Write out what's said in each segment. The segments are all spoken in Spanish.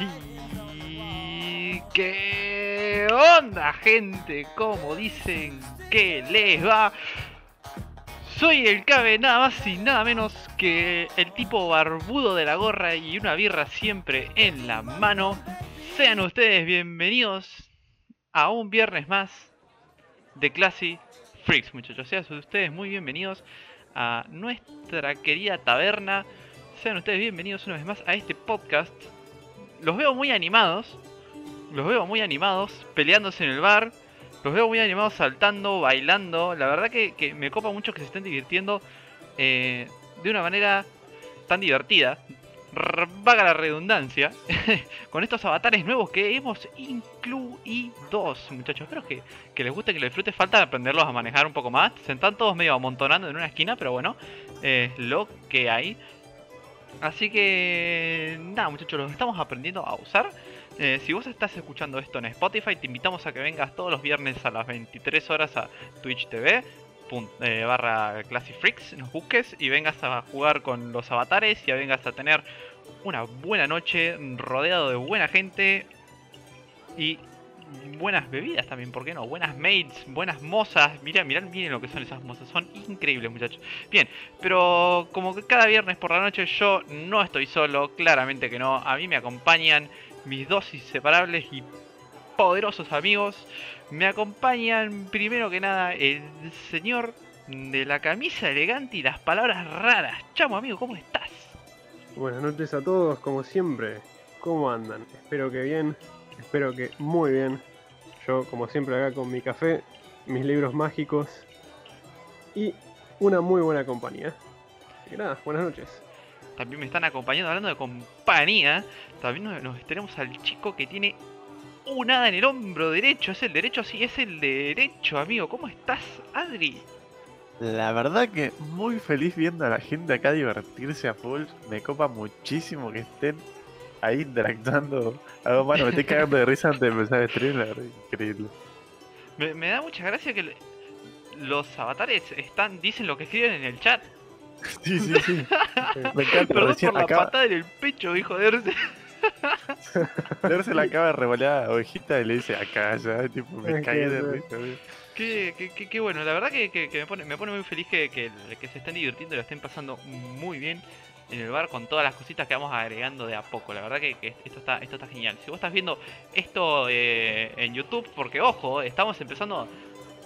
Y qué onda, gente, como dicen que les va. Soy el cabe nada más y nada menos que el tipo barbudo de la gorra y una birra siempre en la mano. Sean ustedes bienvenidos a un viernes más de Classy Freaks, muchachos. Sean ustedes muy bienvenidos a nuestra querida taberna. Sean ustedes bienvenidos una vez más a este podcast. Los veo muy animados. Los veo muy animados peleándose en el bar. Los veo muy animados saltando, bailando. La verdad que, que me copa mucho que se estén divirtiendo eh, de una manera tan divertida. Vaga la redundancia. con estos avatares nuevos que hemos incluidos, muchachos. Espero que, que les guste, que les disfrute. Falta aprenderlos a manejar un poco más. Se están todos medio amontonando en una esquina, pero bueno, es lo que hay. Así que nada, muchachos, los estamos aprendiendo a usar. Eh, si vos estás escuchando esto en Spotify, te invitamos a que vengas todos los viernes a las 23 horas a Twitch TV eh, barra Classic Freaks, nos busques y vengas a jugar con los avatares y vengas a tener una buena noche rodeado de buena gente y buenas bebidas también, ¿por qué no? Buenas maids, buenas mozas. Mirá, mirá, miren lo que son esas mozas, son increíbles, muchachos. Bien, pero como que cada viernes por la noche yo no estoy solo, claramente que no. A mí me acompañan mis dos inseparables y poderosos amigos. Me acompañan primero que nada el señor de la camisa elegante y las palabras raras. Chamo, amigo, ¿cómo estás? Buenas noches a todos, como siempre. ¿Cómo andan? Espero que bien, espero que muy bien. Yo, como siempre, acá con mi café, mis libros mágicos y una muy buena compañía. Así que nada, buenas noches. También me están acompañando hablando de compañía. También nos, nos tenemos al chico que tiene un hada en el hombro derecho. ¿Es el derecho? Sí, es el derecho, amigo. ¿Cómo estás, Adri? La verdad que muy feliz viendo a la gente acá divertirse a full. Me copa muchísimo que estén ahí interactuando. Hago mano, me estoy cagando de risa antes de empezar el stream, la increíble. Me, me da mucha gracia que los avatares están dicen lo que escriben en el chat. Sí, sí, sí. Me encanta, Perdón recién por la acaba, patada en el pecho, hijo de Erce. Leer se la acaba de revolear a ovejita y le dice acá ya, tipo, me que- de risa. Qué, qué, qué- qué bueno, la verdad que, que- que me, pone, me pone muy feliz que, que- que se estén divirtiendo y lo estén pasando muy bien en el bar con todas las cositas que vamos agregando de a poco. La verdad que, esto, está, esto está genial. Si vos estás viendo esto eh, en YouTube, porque ojo, estamos empezando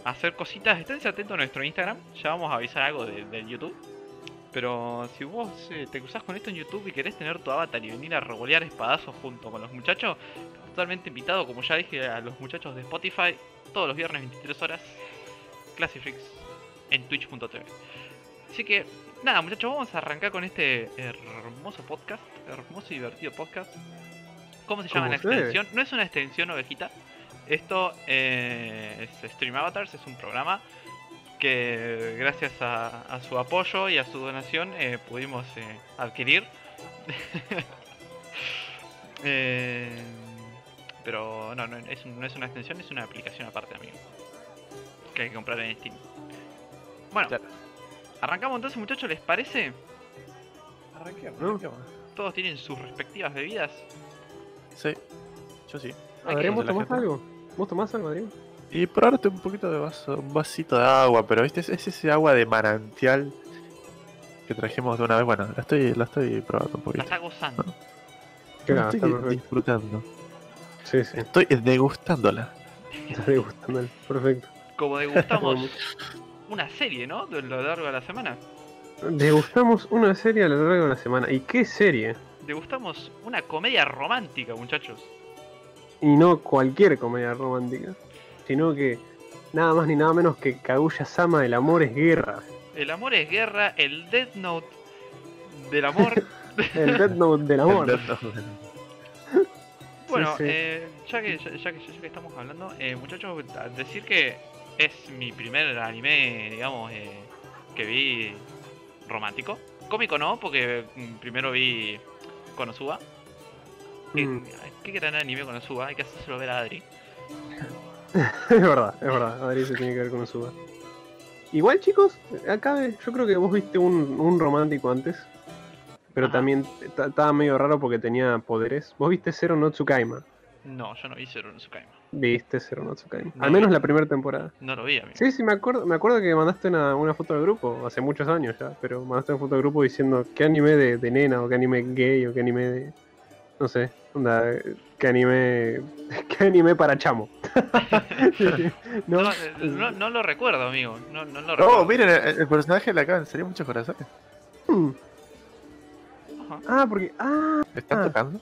a hacer cositas, esténse atentos a nuestro Instagram, ya vamos a avisar algo de- del YouTube. Pero si vos eh, te cruzás con esto en YouTube y querés tener tu avatar y venir a revolear espadazos junto con los muchachos, totalmente invitado, como ya dije a los muchachos de Spotify, todos los viernes 23 horas, Classifix en twitch.tv. Así que, nada muchachos, vamos a arrancar con este hermoso podcast, hermoso y divertido podcast. ¿Cómo se llama la extensión? No es una extensión ovejita. Esto eh, es Stream Avatars, es un programa que gracias a, a su apoyo y a su donación eh, pudimos eh, adquirir. Pero no, no es, no es una extensión, es una aplicación aparte, amigo. Que hay que comprar en Steam. Bueno, Claro. Arrancamos entonces, muchachos, ¿les parece? Arranquemos, ¿No? arranquemos. Todos tienen sus respectivas bebidas. Sí, yo sí. Adrián, ¿vos la tomás algo? ¿Vos tomás algo, Adrián? Y probarte un poquito de vaso, un vasito de agua, pero viste, es, es ese agua de manantial que trajimos de una vez. Bueno, la estoy, la estoy probando un La poquito. está gozando. La nada, estoy está disfrutando. Sí, sí, Estoy degustándola. está gustando. Perfecto. Como degustamos una serie, ¿no? De lo largo de la semana. Degustamos una serie a lo largo de la semana. ¿Y qué serie? Degustamos una comedia romántica, muchachos. Y no cualquier comedia romántica, sino que nada más ni nada menos que Kaguya Sama, el amor es guerra. El amor es guerra, el Death Note del amor. El Death Note del amor. Bueno, sí. eh, ya, que, ya, ya que, ya que estamos hablando, eh, muchachos, decir que es mi primer anime, digamos, eh, que vi romántico. Cómico no, porque mm, primero vi Konosuba. Mm. Qué gran anime Konosuba, hay que hacérselo ver a Adri. Es verdad, es verdad. Adri se tiene que ver con Suba. Igual, chicos, acá yo creo que vos viste un, un romántico antes. pero Ajá. también estaba medio raro porque tenía poderes. ¿Vos viste Zero no Tsukaima? No, yo no vi Zero no Tsukaima. Viste Zero no Tsukaima. No Al menos vi. la primera temporada. No lo vi, amigo. Sí, sí, me acuerdo, me acuerdo que mandaste una, una foto del grupo, hace muchos años ya, pero mandaste una foto del grupo diciendo qué anime de, de nena, o qué anime gay, o qué anime de. No sé, onda, qué anime. qué anime para chamo. No, ¿No? eh, no, no lo recuerdo, amigo. No, no lo recuerdo. Oh, miren, el, el personaje le acaban de salir muchos corazones. Mm. Ajá. Ah, porque. Ah, ¿Le están Ah. tocando?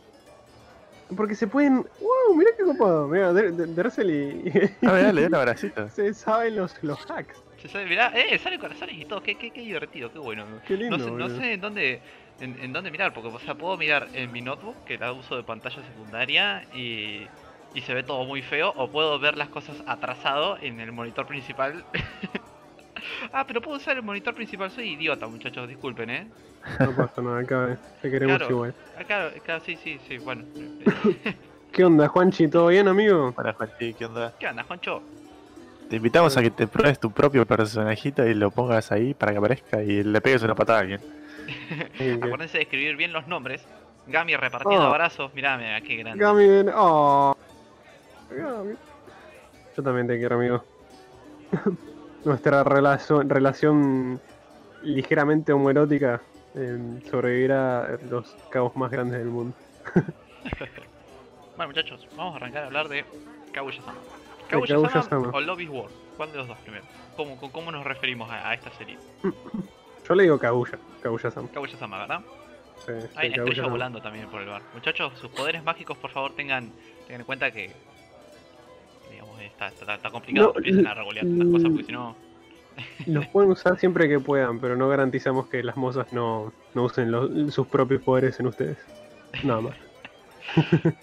Porque se pueden. ¡Wow! Mira qué copado. Der- Dersel y. Ah, mirá, le dio un abracito. se saben los, los hacks. Se sabe, mirá, eh, sale corazones y todo. Qué, qué, qué divertido, qué bueno. Qué lindo. No sé, no boludo. sé en dónde en, en dónde mirar, porque o sea, puedo mirar en mi notebook, que la uso de pantalla secundaria, y, y se ve todo muy feo, o puedo ver las cosas atrasado en el monitor principal. ah, pero puedo usar el monitor principal, soy idiota, muchachos, disculpen, eh. No pasa nada, acá te queremos Claro. igual. Acá, acá sí, sí, sí, bueno. ¿Qué onda, Juanchi? ¿Todo bien, amigo? Hola, Juanchi, ¿qué onda? ¿Qué onda, Juancho? Te invitamos a que te pruebes tu propio personajito y lo pongas ahí para que aparezca y le pegues una patada a alguien. Acuérdense de escribir bien los nombres. Gami repartiendo Oh. abrazos, mirá, mirá, qué grande. Gami, ven. Oh. Gami. Yo también te quiero, amigo. Nuestra relación, relación ligeramente homoerótica eh, sobrevivirá a los caos más grandes del mundo. Bueno, muchachos, vamos a arrancar a hablar de Kaguya-sama. Kaguya-sama o Love is War. ¿Cuál de los dos primero? ¿Cómo, cómo- nos referimos a, a esta serie? Yo le digo Kaguya, Kaguya-sama. Kaguya-sama, ¿verdad? Sí, Hay sí, una estrella Kaguya-sama. volando también por el bar. Muchachos, sus poderes mágicos, por favor, tengan, tengan en cuenta que. Está, está, está complicado. No, que empiecen a regolear las mm. cosas porque si no. Los pueden usar siempre que puedan, pero no garantizamos que las mozas no, no usen los- sus propios poderes en ustedes. Nada más.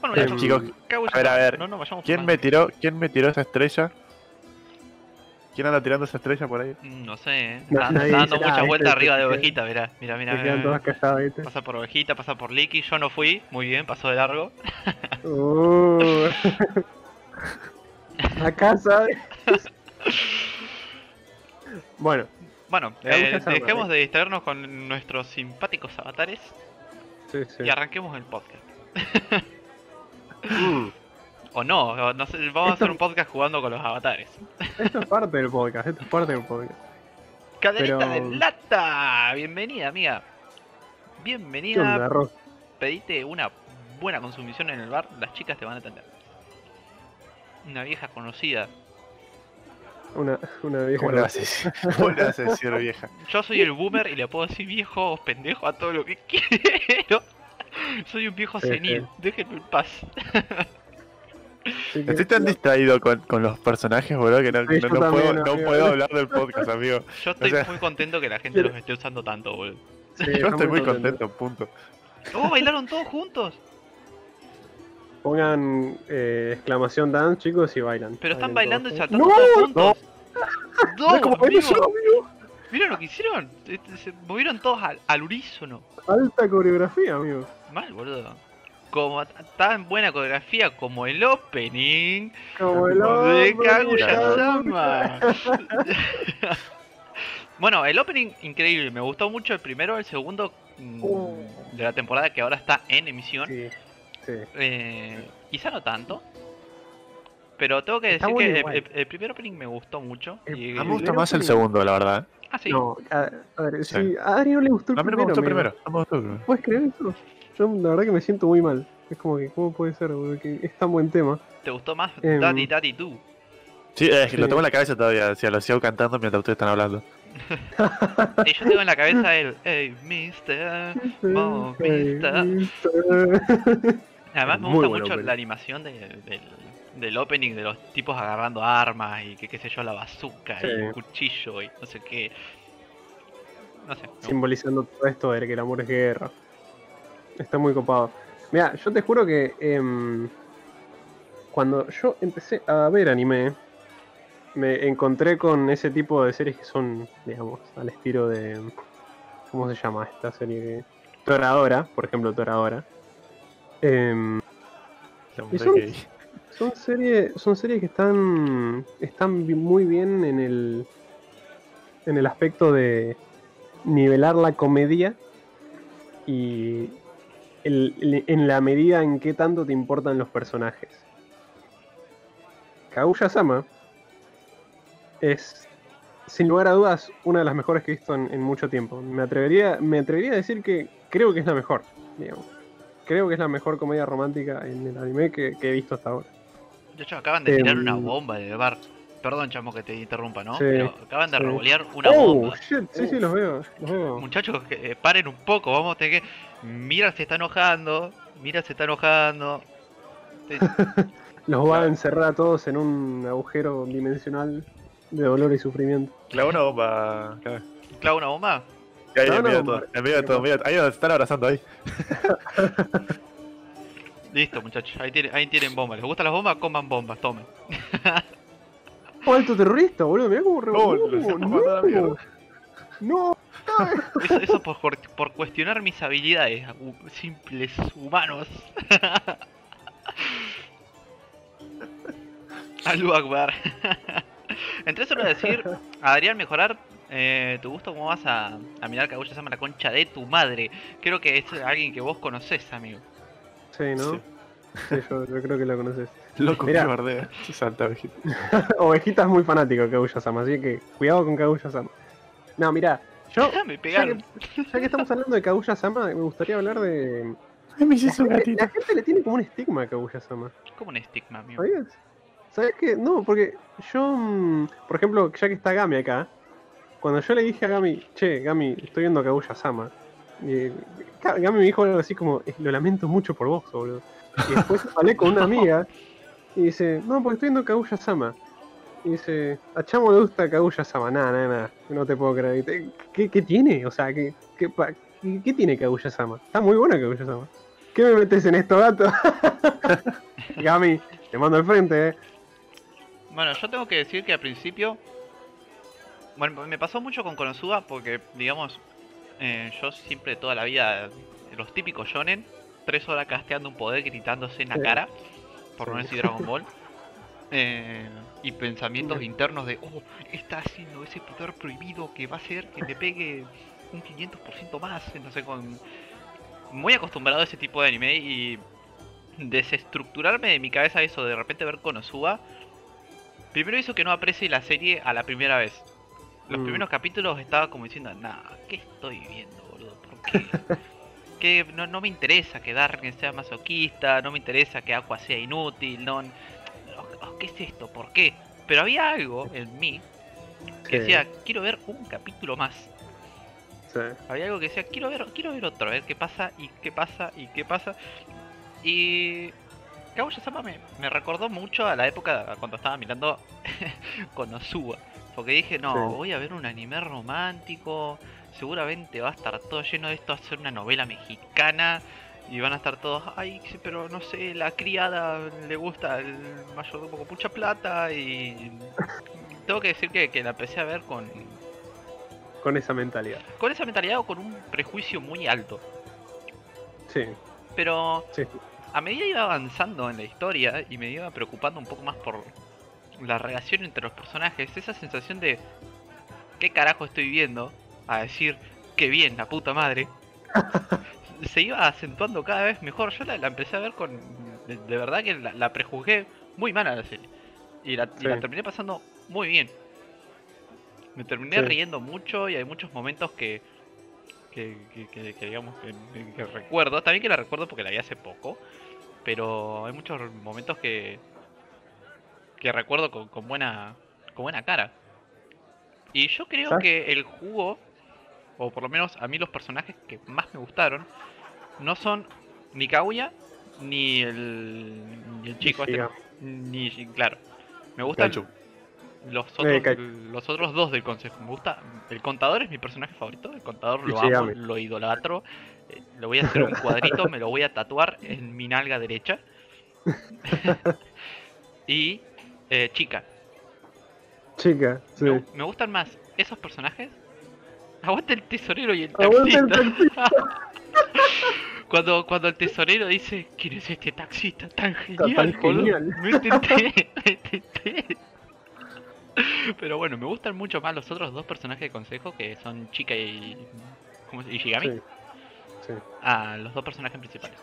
Bueno, Em, muchachos, chicos, a ver, a ver, No, no, ¿Quién me tiró, quién me tiró esa estrella? ¿Quién anda tirando esa estrella por ahí? Mm, No sé, ¿eh? Está, dando dice muchas nada, vueltas arriba de ovejita, mirá, mirá, mirá. Se mirá, quedan mirá. todas calladas, ¿viste? Pasa por ovejita, pasa por Licky, yo no fui, muy bien, pasó de largo. Uh. A casa. bueno, Bueno, eh, dejemos madre. de distraernos con nuestros simpáticos avatares sí, sí. y arranquemos el podcast. Mm. O no, o no sé, vamos a hacer un podcast jugando con los avatares. Esto es parte del podcast, esto es parte del podcast. Caderita Pero- de lata, bienvenida amiga. ¿Qué onda, Bienvenida, Ros? pedite una buena consumición en el bar, las chicas te van a atender. Una vieja conocida. Una, una vieja. ¿Cómo le vas a decir? ¿Cómo le vas a decir, vieja? Yo soy el boomer y le puedo decir viejo o pendejo a todo lo que quiero. Soy un viejo Sí, senil, déjenme en paz. Sí, Estoy tan distraído con, con los personajes, boludo, que no, Sí, no- yo no también, puedo, no puedo hablar del podcast, amigo. Yo estoy sea- muy contento que la gente los esté usando tanto, boludo. sí, Yo estoy muy contento, punto. Oh, bailaron todos juntos. Pongan eh, exclamación dance, chicos, y bailan. Pero están Bailen bailando y todos. saltando ¡No! todos juntos. ¡No! No, como amigo. yo, amigo! ¿Vieron lo que hicieron? Este, Se movieron todos al, al unísono. Alta coreografía, amigo. Mal, boludo. Como tan buena coreografía como el opening Como el de hombre, Kaguya-sama. bueno, el opening increíble. Me gustó mucho el primero, el segundo mm, Oh. de la temporada que ahora está en emisión. Sí, sí. Eh, quizá no tanto. Pero tengo que Está decir que el, igual. el- el primer opening me gustó mucho. El- y- A mí me gusta más el segundo, la verdad. Ah, sí. No, a, a ver, Sí. sí, a Adri no le gustó el A mí me primero. gustó primero. Me gustó primero. ¿Puedes creer eso? Yo la verdad que me siento muy mal. Es como que, ¿cómo puede ser? boludo? Que es tan buen tema. ¿Te gustó más Em, Daddy Daddy Do? Sí, Sí. lo tengo en la cabeza todavía. O sea, lo sigo cantando mientras ustedes están hablando. Y yo tengo en la cabeza el Hey Mister. Movista. Además me gusta mucho opening. la animación de- del, del opening de los tipos agarrando armas y que qué sé yo, la bazooka Sí. y el cuchillo y no sé qué. No sé. Simbolizando todo esto de que el amor es guerra. Está muy copado. Mira, yo te juro que em, cuando yo empecé a ver anime, me encontré con ese tipo de series que son, digamos, al estilo de. ¿Cómo se llama esta serie? Toradora, por ejemplo, Toradora. Em, son- series, son series que están, están muy bien en el, en el aspecto de nivelar la comedia y el- el- en la medida en que tanto te importan los personajes. Kaguya-sama es, sin lugar a dudas, una de las mejores que he visto en, en mucho tiempo. Me atrevería, me atrevería a decir que creo que es la mejor, digamos. Creo que es la mejor comedia romántica en el anime que, que he visto hasta ahora. De hecho, acaban de tirar Em, una bomba en el bar. Perdón, chamo, que te interrumpa, ¿no? Sí, Pero acaban de sí. revolear una oh, bomba. shit, sí, sí, los veo, los veo. Muchachos, eh, paren un poco, vamos a tener que. Mira, se está enojando. Mira, se está enojando. Te- Los va a encerrar a todos en un agujero dimensional de dolor y sufrimiento. Clava una bomba. ¿Clava una bomba? Ahí, Clava en medio de una todo. medio de todo. mira, Ahí donde se están abrazando ahí. Listo, muchachos, ahí tienen, ahí tienen bombas. ¿Les gustan las bombas? Coman bombas, tomen. ¡Oh, alto terrorista, boludo! Mirá cómo No, revolvió. a la mierda. no, Eso, eso por, por- por cuestionar mis habilidades, hu- simples humanos. Alú Akbar. Entre eso, lo de decir, Adrián, mejorar eh, tu gusto, ¿cómo vas a, a mirar Kaguya Sama la concha de tu madre? Creo que es alguien que vos conocés, amigo. Sí, ¿no? Sí. Sí, yo, yo creo que lo conoces. Loco, Mirá. que bardea. Sí, Santa ovejita. Ovejita es muy fanático de Kaguya-sama, así que cuidado con Kaguya-sama. No, mira, yo, Me ya que, ya que estamos hablando de Kaguya-sama, me gustaría hablar de... Ay, me La hiciste un gente, la gente le tiene como un estigma a Kaguya-sama. Como un estigma, amigo. ¿Sabías? ¿Sabes qué? No, porque yo, mm, por ejemplo, ya que está Gami acá, cuando yo le dije a Gami, che, Gami, estoy viendo Kaguya-sama, y, Ga- Gami me dijo algo así como, "Eh, lo lamento mucho por vos, boludo. Y después hablé con una amiga y dice, no, porque estoy viendo Kaguya-sama. Y dice, a Chamo le gusta Kaguya-sama, nada, nada, nada, no te puedo creer. Y ¿Qué, qué tiene? O sea, ¿qué, qué, pa- qué- tiene Kaguya-sama? Está muy buena Kaguya-sama. ¿Qué me metes en esto, gato? Gami, te mando al frente, eh. Bueno, yo tengo que decir que al principio. Bueno, me pasó mucho con Konosuba porque, digamos, eh, yo siempre toda la vida, los típicos shonen, tres horas casteando un poder gritándose en la Sí. cara, por no Sí. decir Dragon Ball, eh, y pensamientos Sí. internos de, oh, está haciendo ese poder prohibido que va a hacer que me pegue un 500% más, no sé, con... Muy acostumbrado a ese tipo de anime y desestructurarme de mi cabeza eso, de repente ver Konosuba, primero hizo que no aprecie la serie a la primera vez. Los Mm. primeros capítulos estaba como diciendo, nah, ¿qué estoy viendo, boludo? ¿Por qué? que no, no me interesa que Darken sea masoquista, no me interesa que Aqua sea inútil, no... oh, ¿Qué es esto? ¿Por qué? Pero había algo en mí que decía, quiero ver un capítulo más. Sí. Había algo que decía, quiero ver, quiero ver otro, a ver qué pasa y qué pasa y qué pasa. Y Kaguya-sama me, me recordó mucho a la época cuando estaba mirando Konosuba. Porque dije, no, Sí. voy a ver un anime romántico, seguramente va a estar todo lleno de esto, va a ser una novela mexicana. Y van a estar todos, ay, pero no sé, la criada le gusta el mayordomo con mucha plata y... Tengo que decir que, que la empecé a ver con, Con esa mentalidad. con esa mentalidad o con un prejuicio muy alto. Sí, Pero sí. a medida iba avanzando en la historia y me iba preocupando un poco más por la relación entre los personajes, esa sensación de ¿qué carajo estoy viendo? A decir, qué bien, la puta madre. se iba acentuando cada vez mejor. Yo la, la empecé a ver con... De, de verdad que la, la prejuzgué muy mal a la serie. Y la, y la Sí. terminé pasando muy bien. Me terminé Sí. riendo mucho y hay muchos momentos que... Que, que- que- que digamos que, que recuerdo. También que la recuerdo porque la vi hace poco. Pero hay muchos momentos que... Que recuerdo con, con buena... Con buena cara. Y yo creo ¿Sabes? que el jugo o por lo menos a mí los personajes que más me gustaron, no son ni Kaguya ni el, ni el chico este, ni claro. Me gustan los otros, Kaichu. los otros dos del consejo. Me gusta el contador es mi personaje favorito. El contador lo amo, lo idolatro. eh, Le voy a hacer un cuadrito, me lo voy a tatuar en mi nalga derecha. y eh, chica, Chica, sí. me, me gustan más esos personajes. Aguanta el tesorero y el taxista. cuando, cuando el tesorero dice, ¿quién es este taxista tan genial? tan boludo?". genial. Me tenté. Pero bueno, me gustan mucho más los otros dos personajes de consejo que son Chica y. ¿Cómo se y Shigami. Sí. Sí. a los dos personajes principales.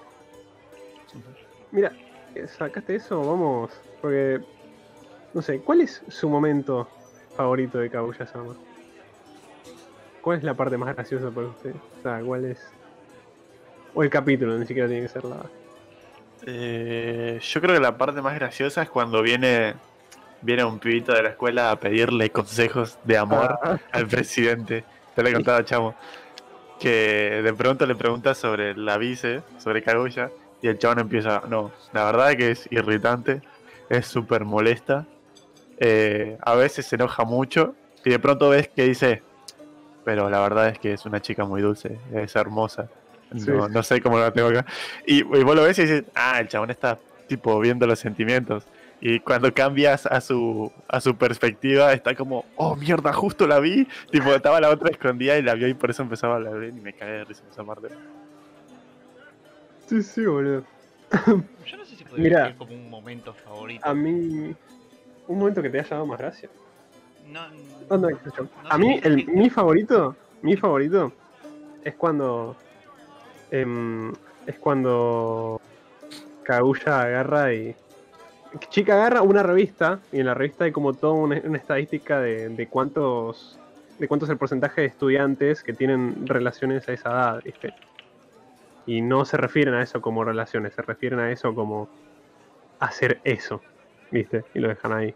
Mira, eh, sacaste eso, vamos. Porque. No sé, ¿cuál es su momento favorito de Kaguya-sama? ¿Cuál es la parte más graciosa para usted? O sea, ¿cuál es. O el capítulo, ni siquiera tiene que ser la. Eh, yo creo que la parte más graciosa es cuando viene viene un pibito de la escuela a pedirle consejos de amor Ah, al presidente. Te lo he contado, chamo. Que de pronto le pregunta sobre la vice, sobre Kaguya, y el chabón empieza, no, la verdad que es irritante, es súper molesta, eh, a veces se enoja mucho, y de pronto ves que dice, pero la verdad es que es una chica muy dulce, es hermosa. Sí. No, sé cómo la tengo acá. Y, y vos lo ves y dices, ah, el chabón está tipo viendo los sentimientos. Y cuando cambias a su, a su perspectiva, está como, oh mierda, justo la vi. Tipo, estaba la otra escondida y la vio y por eso empezaba a hablar y me cagué de risa esa parte. sí, sí, boludo. Yo no sé si podría Mirá. decir como un momento favorito. A mí. Un momento que te haya dado más gracia. No, No, no, A mí, el, mi favorito, mi favorito es cuando. em, es cuando. Kaguya agarra y. Chica agarra una revista y en la revista hay como toda una, una estadística de, de cuántos. de cuánto es el porcentaje de estudiantes que tienen relaciones a esa edad, ¿viste? Y no se refieren a eso como relaciones, se refieren a eso como hacer eso, ¿viste? Y lo dejan ahí.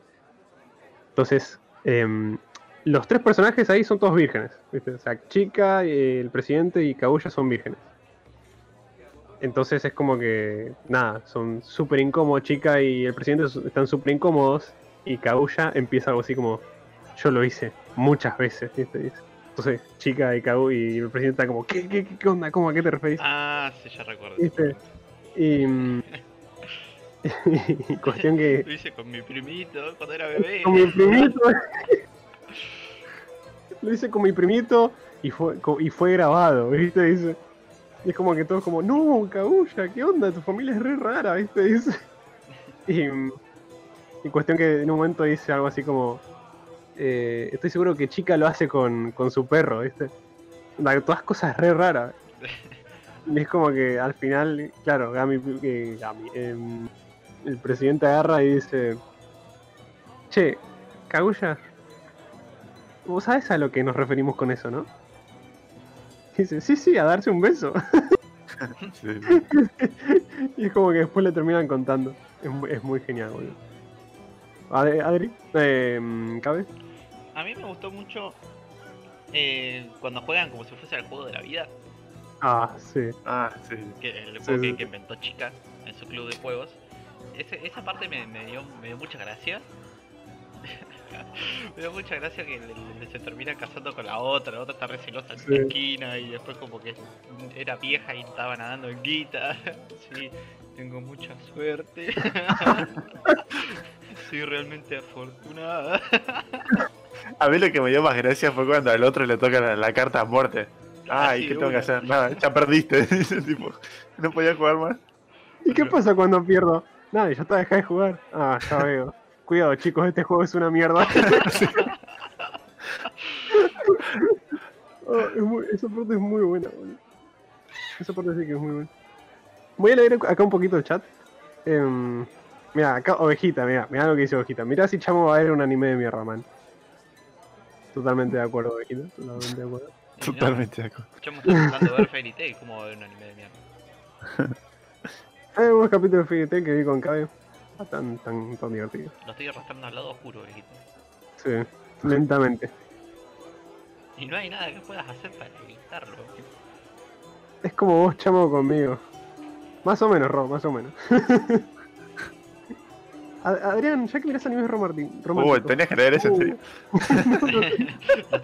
Entonces, em, los tres personajes ahí son todos vírgenes, ¿viste? O sea, Chica, eh, el presidente y Kaguya son vírgenes. Entonces es como que, nada, son súper incómodos. Chica y el presidente están súper incómodos. Y Kaguya empieza algo así como, yo lo hice muchas veces, ¿viste? Entonces, Chica y Kaguya y el presidente están como, ¿qué, qué, qué, onda? ¿Cómo a qué te referís? Ah, sí, ya recuerdo. ¿Viste? Y, mm, y cuestión que Lo hice con mi primito cuando era bebé. con mi primito. Lo hice con mi primito y fue, y fue grabado, ¿viste? Dice. Y es como que todos como, no, Kaguya, ¿qué onda? Tu familia es re rara, ¿viste? Dice. Y, y cuestión que en un momento dice algo así como, eh, estoy seguro que Chica lo hace con, con su perro, ¿viste? Todas cosas re raras. Y es como que al final, claro, Gami, eh, Gami, em, el presidente agarra y dice, che, Kaguya, vos sabés a lo que nos referimos con eso, ¿no? Y dice, sí, sí, a darse un beso. Sí, sí. y es como que después le terminan contando. Es muy, es muy genial, boludo. Adri, Adri eh, ¿cabe? A mí me gustó mucho eh, cuando juegan como si fuese el juego de la vida, Ah, sí. Ah, sí. que el Sí, juego que, sí. que inventó Chica en su club de juegos. Ese- esa parte me, me dio, me dio mucha gracia. me dio mucha gracia que le- le- se termina casando con la otra, la otra está recelosa en Sí. una esquina y después como que era vieja y estaba nadando en guita. sí, tengo mucha suerte. Soy realmente afortunada. A mí lo que me dio más gracia fue cuando al otro le toca la, la carta a muerte. Ah, Ay, sí, ¿qué tengo que hacer? Nada, ya perdiste. Dice tipo, no podía jugar más. ¿Y qué pasa cuando pierdo? Nada, ya está, dejá de jugar. Ah, ya veo. Cuidado, chicos, este juego es una mierda. Oh, es muy- esa parte es muy buena, boludo. Esa parte sí que es muy buena. Voy a leer acá un poquito el chat. Em, mira, acá Ovejita, mira, mira lo que dice Ovejita. Mira si Chamo va a ver un anime de mierda, man. Totalmente de acuerdo, Ovejita. Totalmente de acuerdo. No, Totalmente de acuerdo. Escuchamos tratando de ver Fairy Tail, como va a ver un anime de mierda. Hay algunos capítulos de Tail que vi con Cabe. Tan, tan, tan divertido. Lo estoy arrastrando al lado oscuro, viejito. Sí, lentamente. Y no hay nada que puedas hacer para evitarlo. Es como vos, chamo, conmigo. Más o menos, Ro, más o menos. Ad- Adrián, ya que mirás animes romanti- Uy, románticos. tenías que leer eso en serio.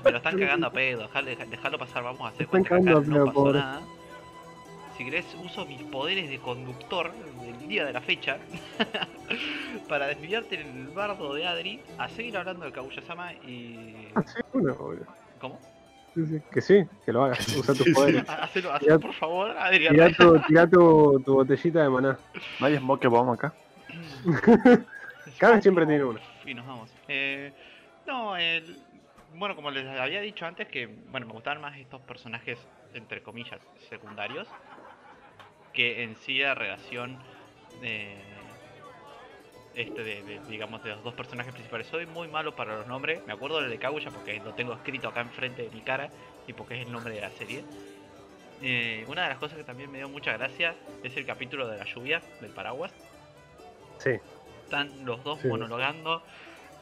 Me lo están cagando a pedo, dejalo, dejalo pasar, vamos a hacer Están cagando a no pedo, pasó pobre. nada. Si querés, uso mis poderes de conductor del día de la fecha para desviarte en el bardo de Adri a seguir hablando de Kaguya-sama y. Ah, sí, uno, boludo. ¿Cómo? Sí, sí. Que sí, que lo hagas. Usa tus poderes. Hacelo, hacelo por favor, Adri. Tirá, tu, tirá tu, tu botellita de maná. No hay smoke bomb acá. Cada vez siempre tiene uno. Y nos vamos. Eh, no, el, bueno, como les había dicho antes, que bueno, me gustaban más estos personajes, entre comillas, secundarios, que en sí la relación de, este de, de, digamos, de los dos personajes principales. Soy muy malo para los nombres, me acuerdo del de Kaguya porque lo tengo escrito acá enfrente de mi cara y porque es el nombre de la serie. Eh, una de las cosas que también me dio mucha gracia es el capítulo de la lluvia, del paraguas. Sí. Están los dos Sí. monologando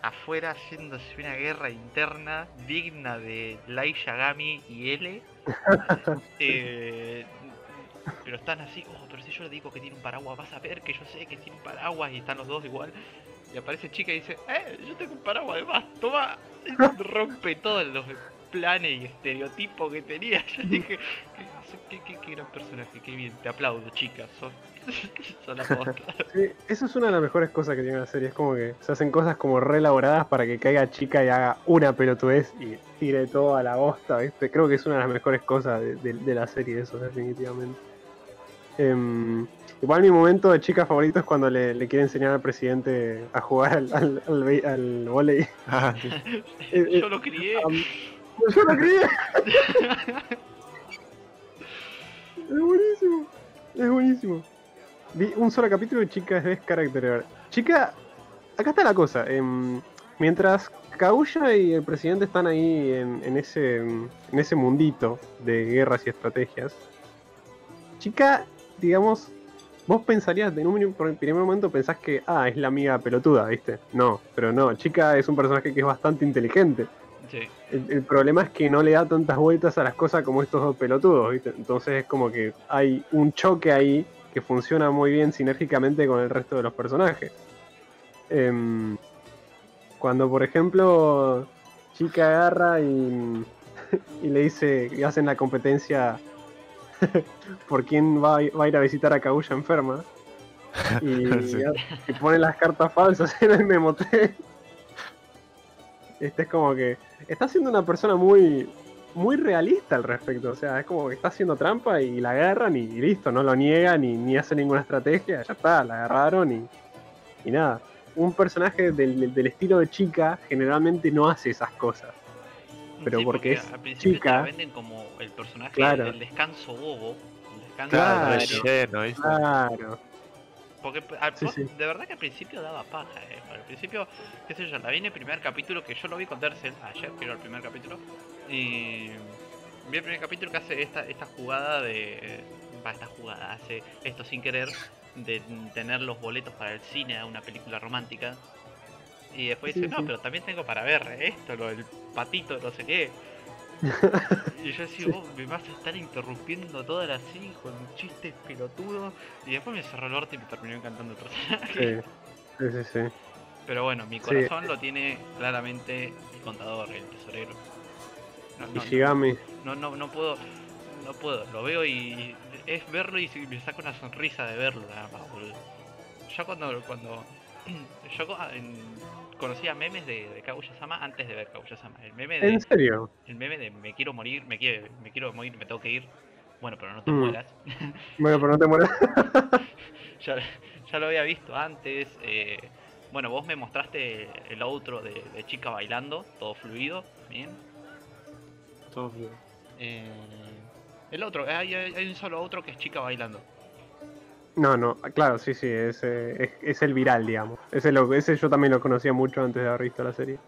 afuera haciéndose una guerra interna digna de Lai Yagami y L. Eh, pero están así, oh, pero si yo le digo que tiene un paraguas, vas a ver que yo sé que tiene un paraguas y están los dos igual. Y aparece chica y dice, eh, yo tengo un paraguas además, toma. Rompe todos los planes y estereotipos que tenía. Yo dije, qué, qué, qué gran personaje, qué bien, te aplaudo chicas, son, son la. Sí, eso es una de las mejores cosas que tiene la serie. Es como que se hacen cosas como re elaboradas para que caiga chica y haga una pelotudez y tire todo a la bosta, ¿viste? Creo que es una de las mejores cosas de, de- de la serie, eso, definitivamente. Em, igual mi momento de chica favorito es cuando le, le quiere enseñar al presidente a jugar al, al, al, ve- al volei. Ah, sí. Yo lo crié. Yo lo creía. es buenísimo. Es buenísimo. Vi un solo capítulo de Chica es Character. Chica, acá está la cosa. em, mientras Kaguya y el presidente están ahí en, en ese, en ese mundito de guerras y estrategias, Chica, digamos, vos pensarías, en un primer momento pensás que, ah, es la amiga pelotuda, ¿viste? No, pero no, Chica es un personaje que es bastante inteligente. Sí. El, el problema es que no le da tantas vueltas a las cosas como estos dos pelotudos, ¿viste? Entonces es como que hay un choque ahí que funciona muy bien sinérgicamente con el resto de los personajes. Em, cuando, por ejemplo, Chica agarra y, y le dice que hacen la competencia por quién va, a- va a ir a visitar a Kaguya enferma. Y, Sí. y pone las cartas falsas en el memote. Este es como que está siendo una persona muy muy realista al respecto. O sea, es como que está haciendo trampa y la agarran y, listo, no lo niegan ni, ni hace ninguna estrategia. Ya está, la agarraron y, y nada. Un personaje del, del estilo de chica generalmente no hace esas cosas. Pero Sí, porque es al principio te la chica. venden como el personaje Claro. del descanso bobo. el descanso Claro. relleno, ¿viste? Claro. Porque al- Sí, sí. de verdad que al principio daba paja, eh. Al principio, qué sé yo, la vi en el primer capítulo que yo lo vi con Tercel ayer, que era el primer capítulo. Y vi el primer capítulo que hace esta, esta jugada de. Va, esta jugada, hace esto sin querer, de tener los boletos para el cine a una película romántica. Y después Sí, dice, no, sí. pero también tengo para ver esto, lo del patito, no sé qué. Y yo decía, Sí. vos me vas a estar interrumpiendo toda la serie con chistes pelotudos. Y después me cerró el orto y me terminó encantando el personaje. Sí, sí, sí. Pero bueno, mi Sí. corazón lo tiene claramente el contador, el tesorero. No, no, Ishigami. no, no, no puedo, no puedo, lo veo y es verlo y me saca una sonrisa de verlo nada más, boludo. Yo cuando, cuando, yo co- en- conocía memes de, de Kaguya-sama antes de ver Kaguya-sama. El meme de, ¿En serio? el meme de me quiero morir, me quiero, me quiero morir, me tengo que ir. Bueno, pero no te Mm. mueras. Bueno, pero no te mueras. ya, ya lo había visto antes. eh, bueno, vos me mostraste el outro de, de chica bailando, todo fluido, bien. Todo bien. Eh, el otro, hay, hay- hay un solo otro que es chica bailando. No, no, claro, sí, sí, es, eh, es, es el viral, digamos. Ese, lo, ese yo también lo conocía mucho antes de haber visto la serie.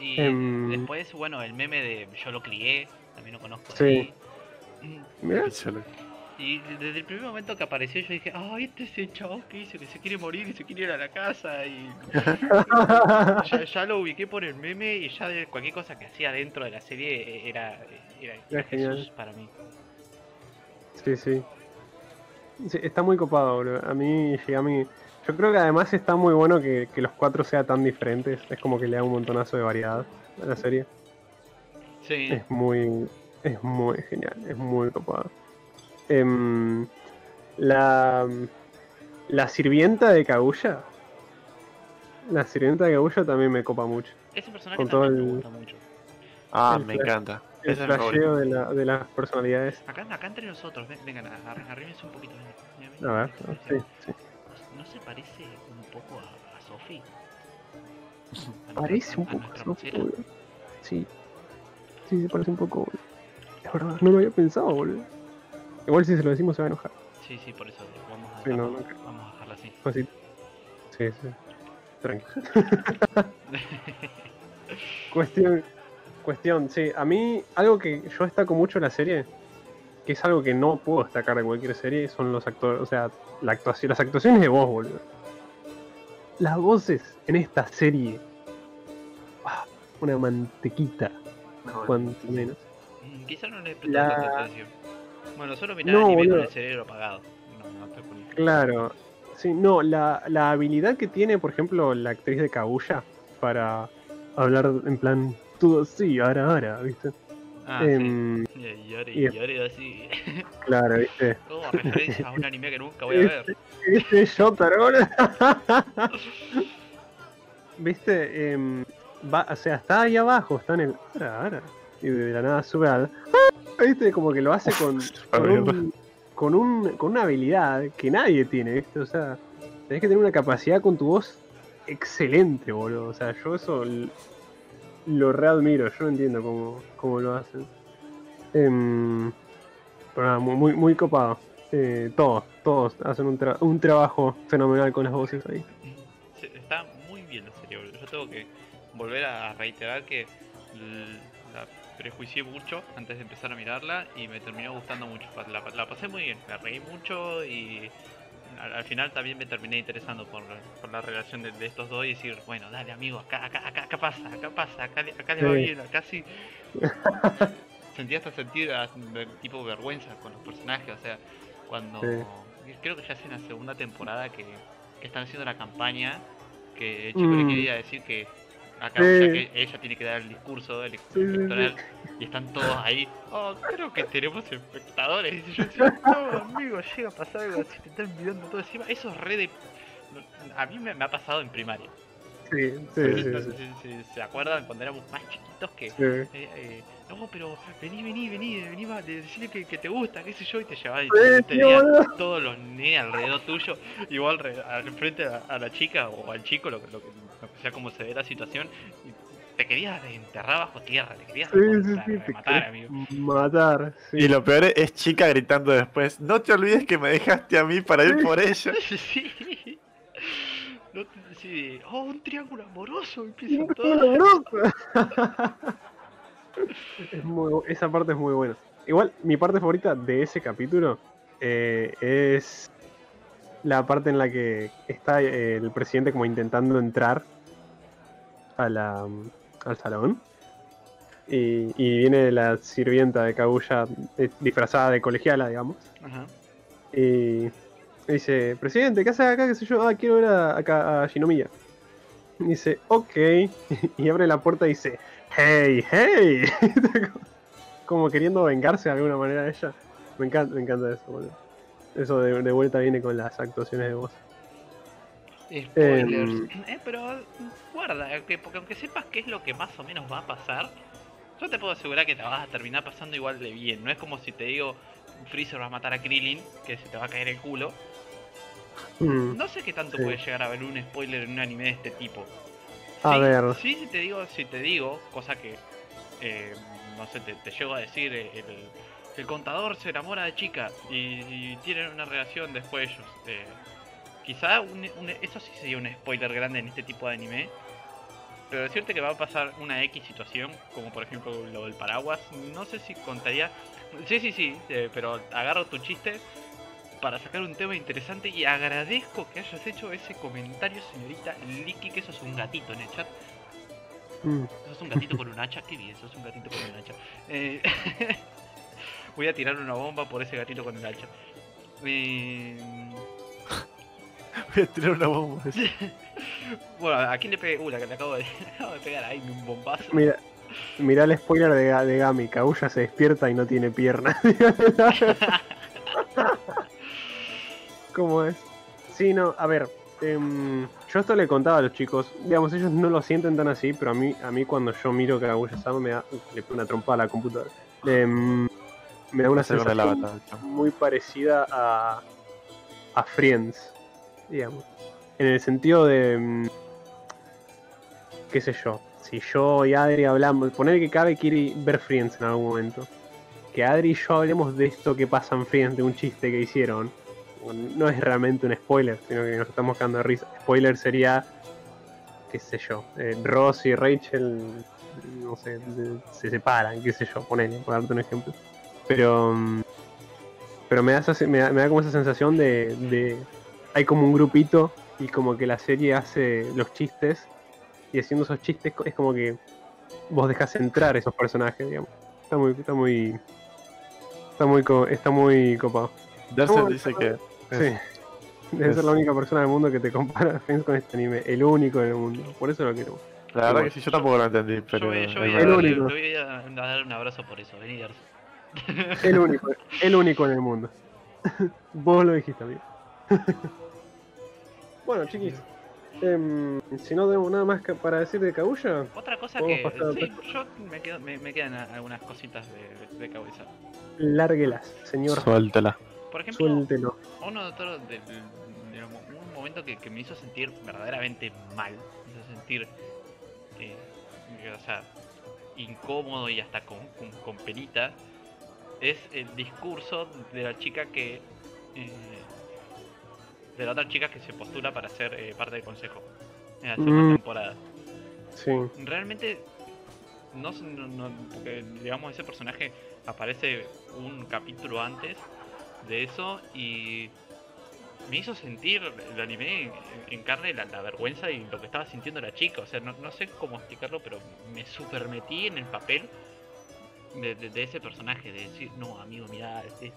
Y Em. después, bueno, el meme de yo lo crié, también lo conozco. Sí. Mm, lo- Y desde el primer momento que apareció yo dije, ay, este es el chabón que dice que se quiere morir y se quiere ir a la casa y ya, ya lo ubiqué por el meme y ya de cualquier cosa que hacía dentro de la serie era, era, era genial. Jesús para mí. Sí, sí. Sí, está muy copado, boludo. A mí, Shigami. Yo creo que además está muy bueno que, que los cuatro sean tan diferentes. Es como que le da un montonazo de variedad a la serie. Sí, Es muy. Es muy genial, es muy copado. Em, la. La sirvienta de Kaguya. La sirvienta de Kaguya también me copa mucho. ese personaje con todo también me gusta mucho. Ah, El me flash- encanta. El flasheo de, la- de las personalidades. Acá, acá entre nosotros, ven- vengan, ar- arrímense un poquito. ven, ven, ven, A ver, sí, sí. ¿No, no se parece un poco a, a Sophie? A Parece un a poco mochila. boludo. Sí. Sí, se parece un poco, boludo. Es verdad, no lo había pensado, boludo. Igual si se lo decimos se va a enojar. Sí, sí, por eso vamos a, Sí, no, vamos, no. vamos a dejarla así. Así. Sí, sí. Tranqui. Cuestión, cuestión, sí, a mí algo que yo destaco mucho en la serie, que es algo que no puedo destacar de cualquier serie, son los actores, o sea, la actuación, las actuaciones de voz, boludo. Las voces en esta serie, ah, una mantequita, cuanto menos. Mm, Quizá no le presté La- atención. Bueno, solo miraba No, anime con el cerebro apagado. No, no te Claro, sí, no, la, la habilidad que tiene, por ejemplo, la actriz de Kaguya para hablar en plan todo así, ahora, ahora, ¿viste? Ah, Em, sí. Y llore, y- y llore así. Claro, ¿viste? Todo referencia a un anime que nunca voy a ver. ¿Viste Shotaro? ¿Viste? Em, va, o sea, está ahí abajo, está en el. Ara, ara, y de la nada sube al. ¿Viste? Como que lo hace con, con, un- con, un- con una habilidad que nadie tiene, ¿viste? O sea, tenés que tener una capacidad con tu voz excelente, boludo. O sea, yo eso lo readmiro, yo no entiendo cómo, cómo lo hacen. Em, pero muy, muy, copado. Eh, todos, todos hacen un, tra- un trabajo fenomenal con las voces ahí. Está muy bien la serie, boludo. Yo tengo que volver a reiterar que la prejuicié mucho antes de empezar a mirarla y me terminó gustando mucho. La, la pasé muy bien, me reí mucho y al, al final también me terminé interesando por, por la relación de, de estos dos y decir, bueno, dale amigo, acá, acá, acá, acá pasa, acá pasa, acá, le- acá le va bien, acá sí. Sentí hasta sentir ah, tipo vergüenza con los personajes, o sea, cuando Sí. creo que ya es en la segunda temporada que, que están haciendo la campaña que el chico le Mm. quería decir que acá Sí. o sea, que ella tiene que dar el discurso ele- Sí, sí, sí. electoral y están todos ahí oh creo que tenemos espectadores y yo decía no amigo llega a pasar algo así te están mirando todo encima eso es re de a mí me, me ha pasado en primaria Sí, sí, sí. si- si se acuerdan cuando éramos más chiquitos que eh, eh, no, pero vení, vení, vení, vení, va, de- decirle que, que te gusta, qué sé yo, y te llevaba y Sí, te, sí, todos los nenes alrededor tuyo, igual al frente a, a la chica o al chico, lo, que- lo, que- lo que sea como se ve la situación, y te querías enterrar bajo tierra, te querías Sí, sí, remontar, sí, amigo. Matar, sí. Y lo peor es chica gritando después, no te olvides que me dejaste a mí para ir por ella. sí. No te- sí, oh, un triángulo amoroso, empieza Un. Es muy bu- esa parte es muy buena. Igual, mi parte favorita de ese capítulo eh, es la parte en la que está eh, el presidente como intentando entrar a la, al salón. Y, y viene la sirvienta de Kaguya eh, disfrazada de colegiala, digamos. Ajá. Y dice, presidente, ¿qué haces acá? ¿Qué sé yo? Ah, quiero ver a, acá a Shinomiya. Y dice, ok. Y abre la puerta y dice, hey, hey. Como queriendo vengarse de alguna manera de ella. Me encanta, me encanta eso, boludo. Eso de, de vuelta viene con las actuaciones de voz. Spoilers. Em. Eh, pero guarda, que, porque aunque sepas qué es lo que más o menos va a pasar, yo te puedo asegurar que te vas a terminar pasando igual de bien. No es como si te digo Freezer va a matar a Krillin, que se te va a caer el culo. Mm, No sé qué tanto Sí. puede llegar a haber un spoiler en un anime de este tipo. A Sí, ver. Sí, si te digo, si te digo, cosa que eh, no sé, te, te llego a decir, eh, el, el contador se enamora de chica y, y tienen una relación después ellos. eh, quizá un- un- eso sí sería un spoiler grande en este tipo de anime. Pero decirte que va a pasar una X situación, como por ejemplo lo del paraguas, no sé si contaría. Sí, sí, sí, eh, pero agarro tu chiste para sacar un tema interesante y agradezco que hayas hecho ese comentario, señorita Licky, que eso es un gatito en el chat. mm. Sos un gatito con un hacha, qué bien, sos un gatito con un hacha. Eh, voy a tirar una bomba por ese gatito con el hacha. Eh, Voy a tirar una bomba. bueno, ¿a quién le pegué? Uh, la que le acabo de, acabo de pegar ahí un bombazo. Mira, mira el spoiler de, de Gami. Kaguya se despierta y no tiene pierna. ¿Cómo es? Sí, no, a ver. em, yo esto le contaba a los chicos. Digamos, ellos no lo sienten tan así, pero a mí, a mí cuando yo miro Kaguya Sama me da. Le pego una trompada a la computadora. Em, me da una Se agarra la sensación muy parecida a. a Friends, digamos. En el sentido de. mm, qué sé yo. si yo y Adri hablamos, poner que Cabe quiere ver Friends en algún momento, que Adri y yo hablemos de esto que pasa en Friends, de un chiste que hicieron, no es realmente un spoiler, sino que nos estamos quedando de risa. Spoiler sería, qué sé yo, eh, Ross y Rachel, no sé, de- se separan, qué sé yo, ponele, por darte un ejemplo. Pero, mm, pero me da, esa- me da, me da como esa sensación de, de, hay como un grupito y como que la serie hace los chistes y haciendo esos chistes es como que vos dejas entrar esos personajes, digamos. Está muy, está muy, está muy, co- está muy copado. Darcy dice que Sí. Debe es- ser la única persona del mundo que te compara a Friends con este anime. El único en el mundo. Por eso lo quiero. la verdad Igual. que sí, yo tampoco lo entendí, Yo pero yo voy a. El darle- único. voy a, dar un abrazo por eso, vení. El único, el único en el mundo. Vos lo dijiste, amigo. bueno, chiquis. em, si no tenemos nada más que- para decir de Kaguya, Otra cosa que. Sí, yo me, quedo, me, me quedan algunas cositas de, de cabeza. lárguelas, señor. Suéltala. Por ejemplo, Suéltelo. uno de de, un momento que, que me hizo sentir verdaderamente mal, me hizo sentir, eh, o sea, incómodo y hasta con, con, con penita, es el discurso de la chica que, eh, de la otra chica que se postula para ser eh, parte del consejo en la segunda Mm. temporada. Sí. Realmente no, no- no- porque digamos ese personaje aparece un capítulo antes de eso y me hizo sentir el anime en, carne la, la vergüenza y lo que estaba sintiendo la chica. O sea, no, no sé cómo explicarlo, pero me super metí en el papel de, de- de ese personaje, de decir, no, amigo, mirá, es-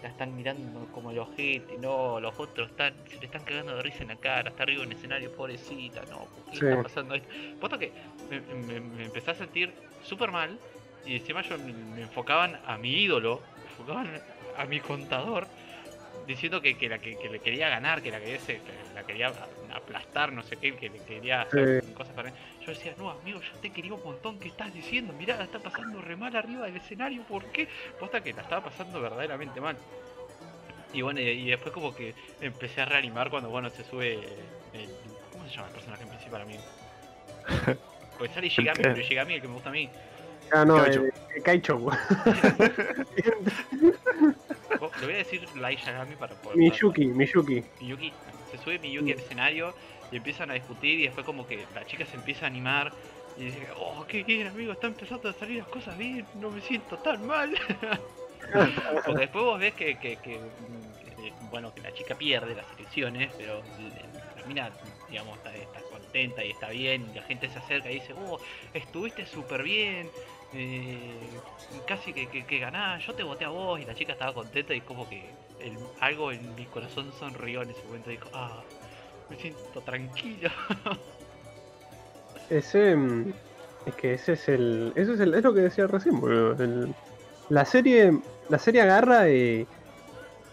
la están mirando como el ojete, no, los otros están, se le están cagando de risa en la cara, está arriba en el escenario, pobrecita, no, ¿por qué Sí. está pasando esto? Puesto que me, me- me empecé a sentir súper mal y encima yo me, me enfocaban a mi ídolo, me enfocaban a mi contador diciendo que, que la que, que le quería ganar, que la quería, se- que la quería aplastar, no sé qué, que le quería hacer cosas para mí. Yo decía, no amigo, yo te quería un montón, ¿qué estás diciendo? Mirá, la está pasando re mal arriba del escenario, ¿por qué? Posta que la estaba pasando verdaderamente mal. Y bueno, y, después como que empecé a reanimar cuando, bueno, se sube el... ¿Cómo se llama el personaje principal, amigo? Pues sale Shigami, pero Shigami el que me gusta a mí. Ah, no, Kaicho. eh, eh, Kaicho. Oh, Le voy a decir Lai Shigami para poder... Miyuki, Miyuki. Miyuki, se sube Miyuki al escenario y empiezan a discutir y después como que la chica se empieza a animar y dice, oh, qué bien amigo, están empezando a salir las cosas bien, no me siento tan mal. Porque después vos ves que, que, que, mm, que, bueno, que la chica pierde las elecciones, pero la mina, digamos, está, está contenta y está bien, y la gente se acerca y dice, oh, estuviste súper bien, eh, casi que, que, que yo te voté a vos, y la chica estaba contenta y como que algo en mi corazón sonrió en ese momento, dijo, ah, me siento tranquilo. Ese. mm, Es que ese es el. Eso es, lo que decía recién, boludo. la serie. La serie agarra y.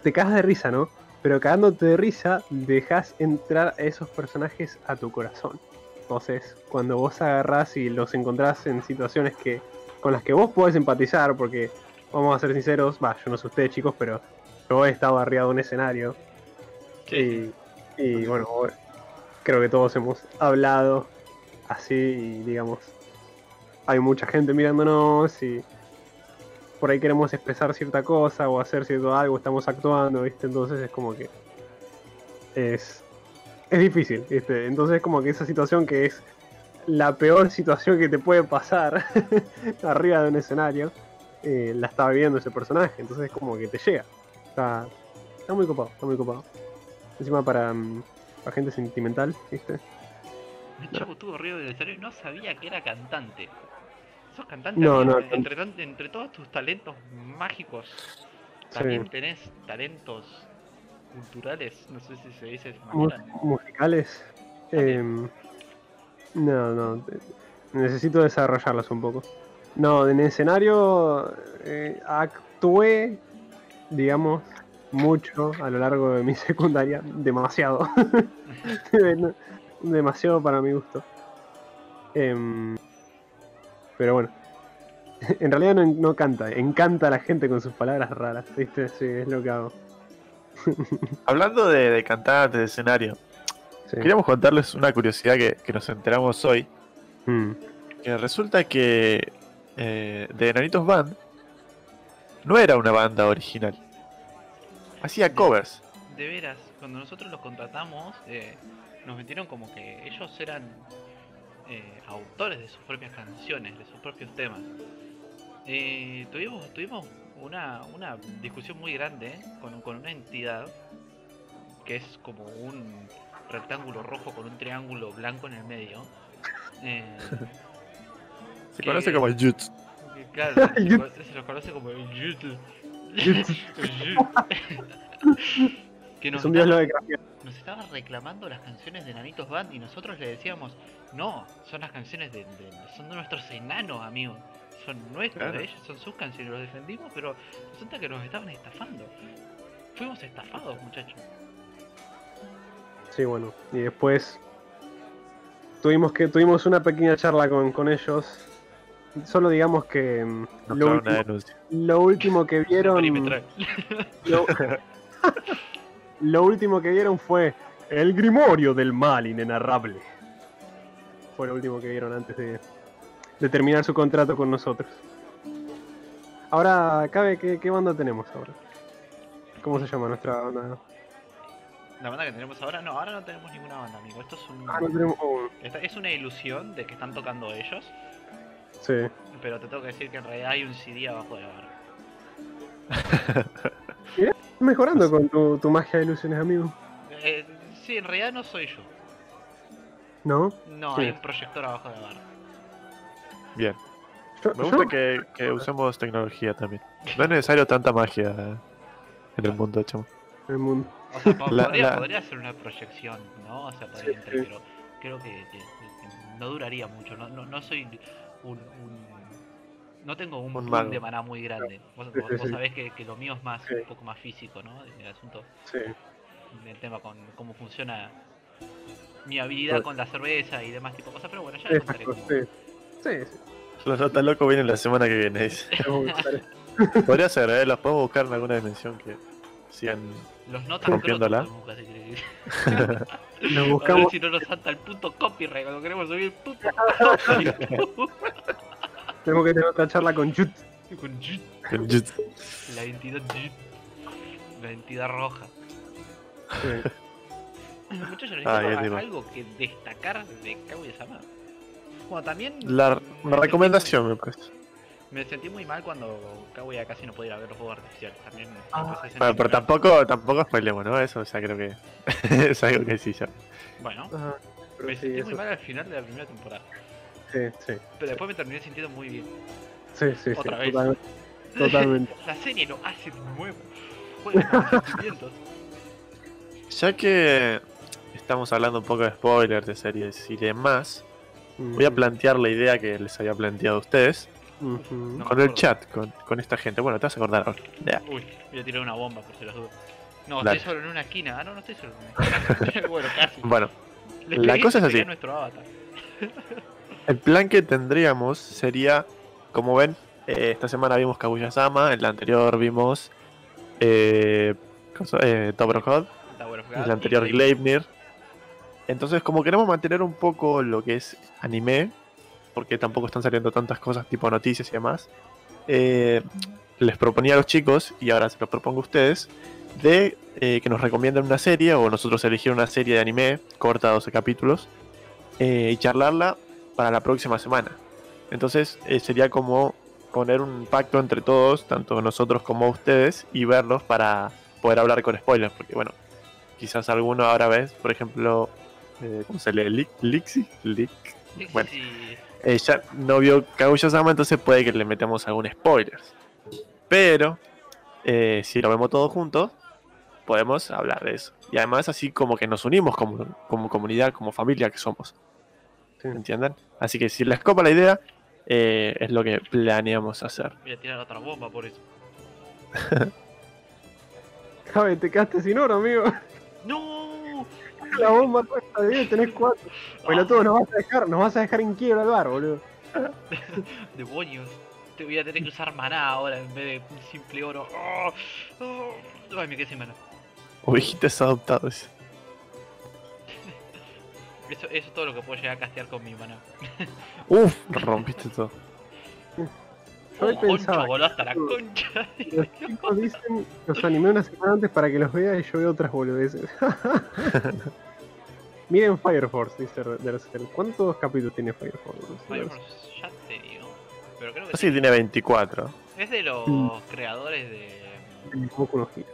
Te cagas de risa, ¿no? Pero cagándote de risa, dejas entrar a esos personajes a tu corazón. Entonces, cuando vos agarrás y los encontrás en situaciones que. Con las que vos podés empatizar, porque vamos a ser sinceros, va, yo no sé ustedes chicos, pero yo he estado arriado en un escenario y, y, bueno, creo que todos hemos hablado así y digamos, hay mucha gente mirándonos y por ahí queremos expresar cierta cosa o hacer cierto algo, estamos actuando, ¿viste? Entonces es como que es, es difícil, ¿viste? Entonces es como que esa situación que es la peor situación que te puede pasar arriba de un escenario, eh, la está viviendo ese personaje, entonces es como que te llega. Está, está muy copado, está muy copado. Encima para, mm, para gente sentimental, ¿viste? El chavo estuvo arriba del escenario y no sabía que era cantante. Sos cantante, No, no, entre, entre todos tus talentos mágicos, Sí. también tenés talentos culturales, no sé si se dice de esa Mu- manera. musicales. No, no. Necesito desarrollarlos un poco. No, en escenario eh, actué, digamos, mucho a lo largo de mi secundaria. Demasiado. Demasiado para mi gusto. Em, pero bueno. En realidad no, no canta, encanta a la gente con sus palabras raras, ¿viste? Sí, es lo que hago. Hablando de, de cantantes de escenario, Sí. queríamos contarles una curiosidad que, que nos enteramos hoy. Mm. que resulta que eh, de Enanitos Band no era una banda original. Hacía covers. De veras, cuando nosotros los contratamos, eh, nos metieron como que ellos eran eh, autores de sus propias canciones, de sus propios temas. Eh, tuvimos, tuvimos una, una discusión muy grande con, con una entidad que es como un rectángulo rojo con un triángulo blanco en el medio. Eh, Se Que- conoce como el Jutsu. claro, se, lo- se lo conoce como el YouTube. que nos Es un dios estaba- de nos estaba reclamando las canciones de Nanitos Band y nosotros le decíamos, no, son las canciones de, de- son de nuestros enanos, amigos. Son nuestros, Claro. de ellos son sus canciones, los defendimos, pero resulta que nos estaban estafando. Fuimos estafados, muchachos. Sí, bueno. Y después tuvimos que tuvimos una pequeña charla con, con ellos. Solo digamos que mm, Nos lo, último, denuncia. lo último que vieron lo, lo último que vieron fue el grimorio del mal inenarrable. Fue lo último que vieron antes de, de terminar su contrato con nosotros. Ahora, Cabe, ¿qué, qué banda tenemos ahora? ¿Cómo se llama nuestra banda? La banda que tenemos ahora, no, ahora no tenemos ninguna banda, amigo. Esto es un, Ah, no tenemos. oh, esta- es una ilusión de que están tocando ellos, sí. pero te tengo que decir que en realidad hay un CD abajo de la barra. Mejorando con tu, tu magia de ilusiones, amigo. Eh, sí, en realidad no soy yo. ¿No? No, Sí. hay un proyector abajo de la barra. Bien. Yo, Me yo- gusta que, que usemos tecnología también. No es necesario tanta magia en el mundo, chamo. el mundo. O sea, po- La- podría, la- podría ser una proyección, ¿no? O sea, podría Sí, entrar, sí. pero creo que, que- que no duraría mucho. No, no, no soy un, un- No tengo un, Un pool de maná muy grande. Vos, Sí, sabés que, que lo mío es más Sí. un poco más físico, ¿no? El asunto Sí. del tema con cómo funciona mi habilidad Sí. con la cerveza y demás tipo de cosas, pero bueno, ya les Esas contaré cómo. sí. Sí. Los Nota Loco vienen la semana que viene. Podría ser, ¿eh? Los podemos buscar en alguna dimensión que sigan. Los notas Rompiéndola. crotos, casi que- Nos A ver buscamos. si no nos salta el puto copyright cuando queremos subir el puto Tenemos que tener otra charla con Jut. Con Jut, la entidad Jut, la entidad roja. Sí. Muchachos, Ah, algo que destacar de Kaguya-sama. Bueno, también La, la recomendación, me parece. Me sentí muy mal cuando Kaguya casi no podía ver los fuegos artificiales. También Ah, a Bueno, pero mal. tampoco, tampoco spoilemos, ¿no? Eso ya creo que es algo que sí ya. Bueno, Ajá. Pero me sí, sentí eso- muy mal al final de la primera temporada. Sí, sí. Pero después me terminé sintiendo muy bien. Sí, sí, sí. Otra vez. Totalmente. Totalmente. La serie lo hace de nuevo. Juega con sentimientos. Ya que estamos hablando un poco de spoilers de series y demás, voy a plantear la idea que les había planteado a ustedes No. con el chat, con, con esta gente. Bueno, te vas a acordar ahora. Ya. Uy, voy a tirar una bomba por si las dudas. No, Dale. estoy solo en una esquina. Ah, no, no estoy solo en una esquina. bueno, casi. Bueno, la cosa es así. nuestro avatar. el plan que tendríamos sería, como ven, eh, esta semana vimos Kaguya-sama, en la anterior vimos eh, eh, God, Tower of en la anterior Gleipnir. Entonces, como queremos mantener un poco lo que es anime, porque tampoco están saliendo tantas cosas tipo noticias y demás, eh, les proponía a los chicos, y ahora se los propongo a ustedes, de eh, que nos recomienden una serie o nosotros elegir una serie de anime corta, 12 capítulos, eh, y charlarla para la próxima semana. Entonces sería como poner un pacto entre todos, tanto nosotros como ustedes, y verlos para poder hablar con spoilers, porque bueno, quizás alguno ahora ves, por ejemplo, ¿cómo se lee? Lixi, sí, Bueno. Ya no vio Kaguya-sama, entonces puede que le metamos algún spoiler. Pero, eh, si lo vemos todos juntos, podemos hablar de eso. Y además así como que nos unimos como, como comunidad, como familia que somos. ¿Entienden? Así que si les copa la idea, eh, es lo que planeamos hacer. Voy a tirar otra bomba por eso. Javi, te quedaste sin oro, amigo. ¡No! La bomba cuesta de 10, tenés 4. Bueno, Ah, tú nos vas a dejar, nos vas a dejar en quiebra el bar, boludo. Demonios. Te voy a tener que usar maná ahora en vez de un simple oro. ¡Oh! ¡Oh! Ay, me quedé sin maná. Ovejitas adoptados. Eso, eso es todo lo que puedo llegar a castear con mi mana. Uf, rompiste todo. Yo Oh, concha, pensaba, hasta la concha. los chicos dicen, los animé una semana antes para que los vea y yo veo otras boludeces. Miren Fire Force, dice Dercel. ¿Cuántos capítulos tiene Fire Force? Fire Force, ya te digo. Pero creo que No sé si tiene 24. es de los Mm. creadores de, Boku no Hero.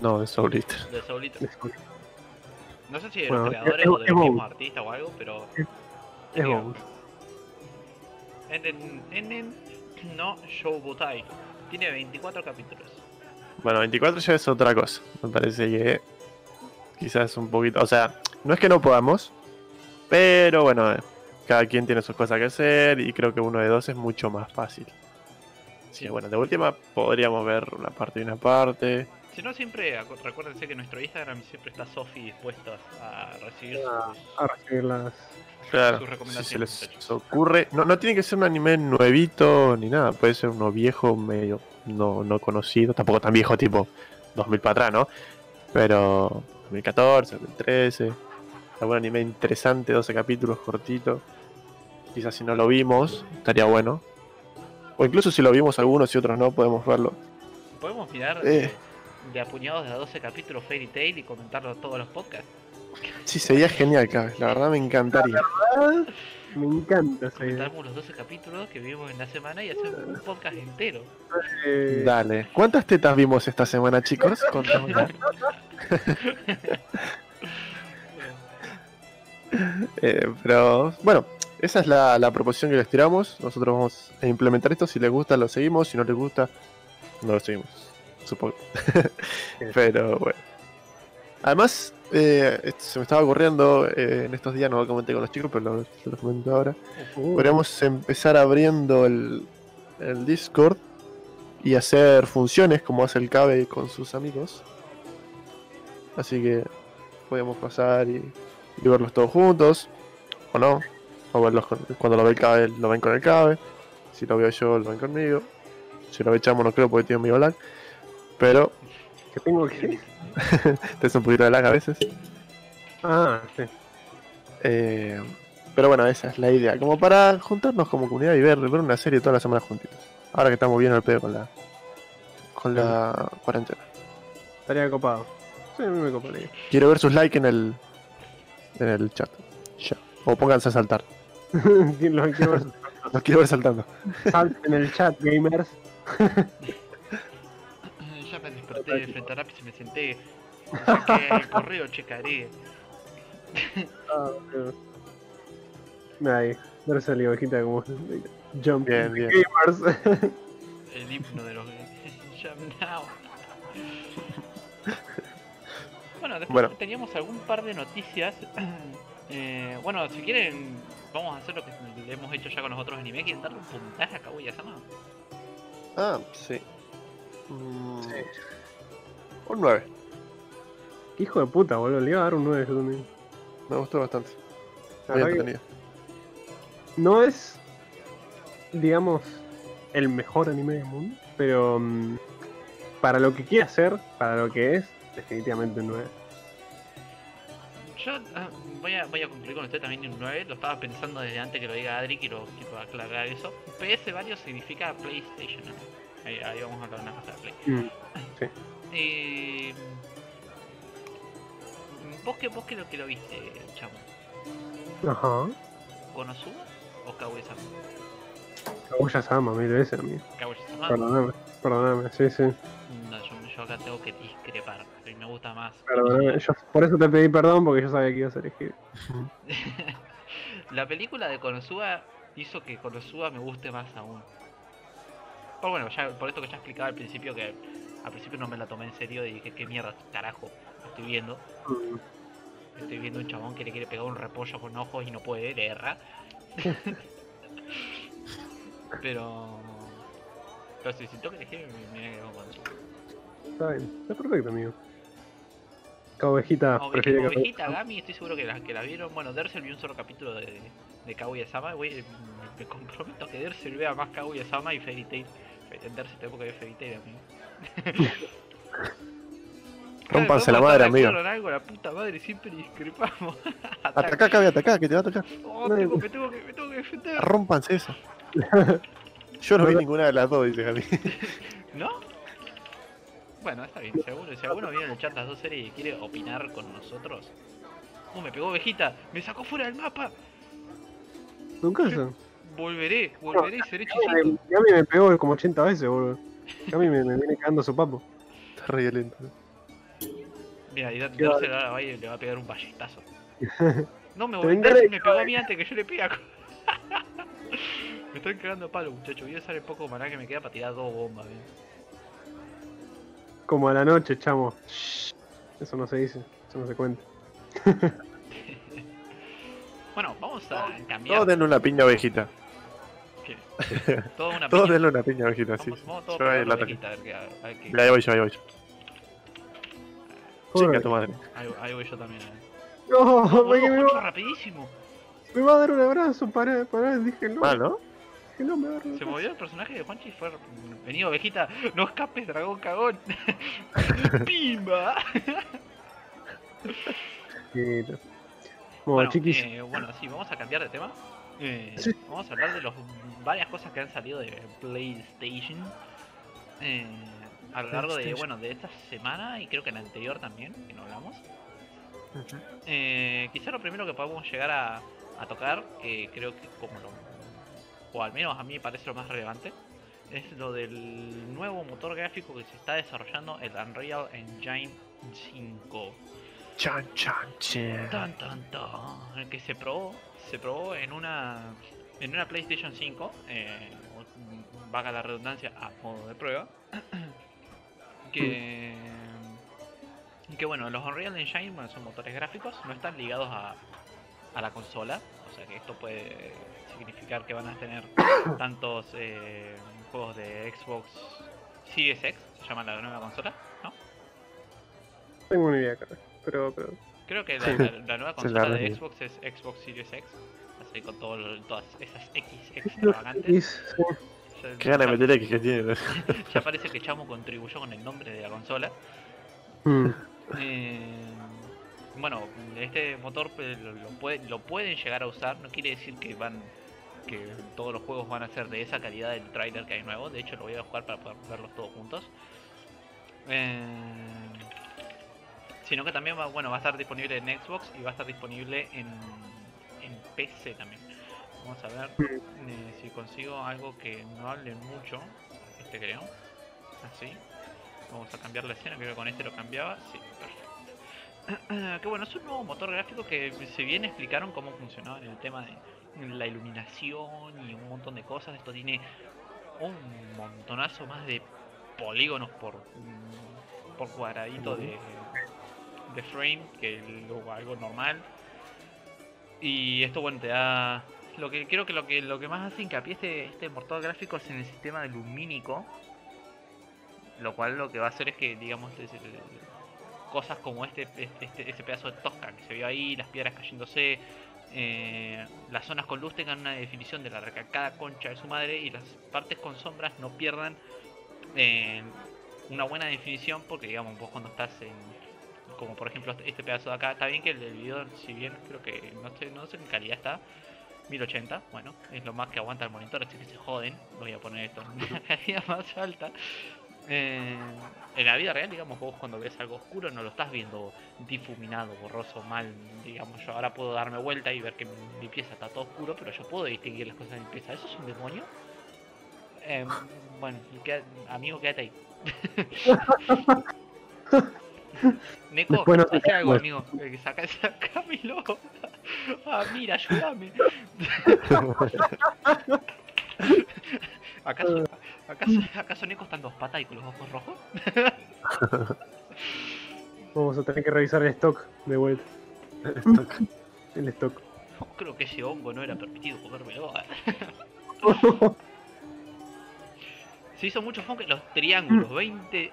No, de Soul Eater. de Soul Eater. Es, No sé si de Bueno, los es- creadores es- o de es los mismos Bones. artistas o algo, pero. es digo, Bones. Enen, Enen no Shoubutai. Tiene 24 capítulos. Bueno, 24 ya es otra cosa. Me parece que quizás un poquito. O sea, no es que no podamos, pero bueno, eh, cada quien tiene sus cosas que hacer y creo que uno de dos es mucho más fácil. Sí, bueno, de última podríamos ver una parte y una parte. Si no, siempre recuérdense que en nuestro Instagram siempre está Sofi dispuesta a recibir sus. A recibir las. Claro, Sus si se les muchachos. ocurre. No, no tiene que ser un anime nuevito ni nada, puede ser uno viejo, medio no, no conocido, tampoco tan viejo tipo 2000 para atrás, ¿no? Pero 2014, 2013, algún anime interesante, 12 capítulos cortito. Quizás si no lo vimos, estaría bueno. O incluso si lo vimos algunos y otros no, podemos verlo. Podemos mirar Eh. de, apuñados de a 12 capítulos Fairy Tail y comentarlo todos los podcasts. Sí, sería genial, cabrón. La verdad me encantaría. Ah, Me encanta. Comentamos los 12 capítulos que vimos en la semana y hacemos un podcast entero. Eh, Dale. ¿Cuántas tetas vimos esta semana, chicos? Eh, pero bueno, esa es la, la proposición que les tiramos. Nosotros vamos a implementar esto. Si les gusta, lo seguimos. Si no les gusta, no lo seguimos. Supongo. pero bueno. Además, eh, se me estaba ocurriendo eh, en estos días, no lo comenté con los chicos, pero lo, lo comento ahora. uh, Podríamos empezar abriendo el, el Discord y hacer funciones como hace el Cabe con sus amigos. Así que podemos pasar y, y verlos todos juntos, o no. O verlos con- cuando lo ve el Cabe, lo ven con el Cabe. Si lo veo yo, lo ven conmigo. Si lo ve Chamo, no creo porque tiene mi lag. Pero que tengo que. te es un poquito de lag a veces. Ah, sí. Eh, pero bueno, esa es la idea. Como para juntarnos como comunidad y ver, ver una serie toda la semana juntitos. Ahora que estamos bien al pedo con la con la cuarentena. Estaría copado. Sí, a mí me coparía. Quiero ver sus likes en el en el chat. Ya. O pónganse a saltar. Los quiero ver saltando. Salten en el chat, gamers. Desperté frente a me senté. Saqué el correo, checaré. Ah. Ahí, verse la ovejita como Jump Bien, bien. Gamers. El himno de los Jam Now. Bueno, después Bueno. teníamos algún par de noticias. Eh, bueno, si quieren, vamos a hacer lo que le hemos hecho ya con los otros animes. ¿Quieren darle un puntaje a Kaguya-sama? Ah, sí. Mm, Un 9. Hijo de puta, boludo. Le iba a dar un 9 yo también. Me gustó bastante. Muy entretenido. no es, digamos, el mejor anime del mundo, pero mm, para lo que quiere hacer, para lo que es, definitivamente un 9. Yo ah, voy, a, voy a concluir con usted también un 9. Lo estaba pensando desde antes que lo diga Adri. Quiero, quiero aclarar eso. PS Value significa PlayStation. ¿no? Ahí, ahí vamos a hablar una cosa de Play. Mm, Eh, ¿Vos qué lo que lo viste, chamo? Ajá. ¿Konosuba o Kaguya-sama? Kaguya-sama, mil veces, amigo. Kaguya-sama. Perdóname, perdóname, sí, sí. No, yo, yo acá tengo que discrepar. A mí me gusta más. Perdóname. Yo por eso te pedí perdón, porque yo sabía que ibas a elegir. La película de Konosuba hizo que Konosuba me guste más aún. Pero bueno, ya, por esto que ya explicaba al principio que al principio no me la tomé en serio y dije, ¿qué mierda, carajo? Estoy viendo. Mm. Estoy viendo un chabón que le quiere pegar un repollo con ojos y no puede, le erra. pero... Pero si siento que elegí, me, me quedo con Konosuba. Está bien, está perfecto, amigo. Ovejita Oveja- prefiere que Ovejita, Gami, estoy seguro que la, que la vieron. Bueno, Dersel vio un solo capítulo de, de Kaguya-sama. Güey, me, me comprometo a que Dersel vea más Kaguya-sama y Fairy Tail. Dersel tengo que ver Fairy Tail, amigo. Rómpanse la madre, amigo. algo, la puta madre, siempre discrepamos. Atacá, cabe, atacá, que te va a atacar. Oh, tengo- me, tengo que, me tengo que defender. Rómpanse eso. Yo no vi ninguna de las dos, dice Jali. ¿No? Bueno, está bien. Si alguno, si alguno viene en el chat las dos series y quiere opinar con nosotros. Uh, me pegó ovejita. Me sacó fuera del mapa. ¿Tu casa? Volveré, volveré y seré A chisito. mí me pegó como 80 veces, boludo. A mí me, me viene cagando su papo. Está re violento. Mira, y da- Qué dársela ahora va y le va a pegar un ballestazo. No, me Te volví vengaré, me pegó a mí antes que yo le pegue. a- me están cagando a palo, muchachos. Voy a usar el poco maná que me queda para tirar dos bombas. bien. Como a la noche, chamo. Shh. Eso no se dice, eso no se cuenta. Bueno, vamos a cambiar. Todos denle una piña ovejita. Toda una Todos piña. denle una piña ovejita, sí. Yo ahí la Mira, ahí voy yo, ahí voy yo. Chica tu madre. Ahí, ahí voy yo también. eh. No, No, me, va, rapidísimo. me va a dar un abrazo, pará, pará, dije no. Mal, ¿no? Dije no, me va a dar un Se movió el personaje de Juanchi y fue. Vení, ovejita. No escapes, dragón cagón. ¡Pimba! Bueno, Bueno, chiquis, eh, bueno, sí, vamos a cambiar de tema. Eh, Sí. Vamos a hablar de los varias cosas que han salido de PlayStation eh, a lo largo de, bueno, de esta semana y creo que la anterior también, que no hablamos. Eh, quizá lo primero que podemos llegar a, a tocar, que creo que como lo, o al menos a mí me parece lo más relevante, es lo del nuevo motor gráfico que se está desarrollando, el Unreal Engine 5. Chan, chan, chan. Tan, tan, tan, el que se probó, se probó en una en una PlayStation 5, eh, o- vaga la redundancia, a modo de prueba, que que bueno, los Unreal Engine bueno, son motores gráficos, no están ligados a, a la consola, o sea que esto puede significar que van a tener tantos eh, juegos de Xbox Series X, se llama la nueva consola, ¿no? tengo una idea, cara. Pero, pero. Creo que la, Sí. la- la nueva consola la de. Xbox es Xbox Series X. Así con todo todas esas X extravagantes. Qué gana de meter X que tiene. Ya parece que Chamo contribuyó con el nombre de la consola. Mm. Eh, bueno, este motor pues, lo, lo puede- lo pueden llegar a usar. No quiere decir que van que todos los juegos van a ser de esa calidad del trailer que hay nuevo. De hecho, lo voy a jugar para poder verlos todos juntos. Eh, sino que también va, bueno, va a estar disponible en Xbox y va a estar disponible en PC también. Vamos a ver eh, si consigo algo que no hable mucho. Este creo. Así. Vamos a cambiar la escena, creo que con este lo cambiaba. Sí, perfecto. que bueno, es un nuevo motor gráfico que si bien explicaron cómo funcionaba en el tema de la iluminación y un montón de cosas, esto tiene un montonazo más de polígonos por, por cuadradito de, de frame que algo normal. Y esto bueno te da. Lo que creo que lo que lo que más hace hincapié este, este motor gráfico es en el sistema lumínico. Lo cual lo que va a hacer es que, digamos, es- cosas como este, este, ese pedazo de tosca que se vio ahí, las piedras cayéndose, eh, las zonas con luz tengan una definición de la recalcada concha de su madre y las partes con sombras no pierdan eh, una buena definición porque, digamos, vos cuando estás en, como por ejemplo este pedazo de acá, está bien que el, el video, si bien creo que no sé, en calidad está, 1080, bueno, es lo más que aguanta el monitor, así que se joden, voy a poner esto en una calidad más alta. Eh, en la vida real, digamos, vos cuando ves algo oscuro no lo estás viendo difuminado, borroso, mal, digamos, yo ahora puedo darme vuelta y ver que mi pieza está todo oscuro, pero yo puedo distinguir las cosas de mi pieza. ¿Eso es un demonio? Eh, bueno, amigo, quédate ahí. Neko, no hace algo, amigo. Eh, Saca, sacámelo. Ah, mira, ayúdame. ¿Acaso, acaso, acaso Neko está en dos patas y con los ojos rojos? Vamos a tener que revisar el stock de vuelta. El stock. Creo que ese hongo no era permitido comérmelo. Se hizo mucho foco en los triángulos, 20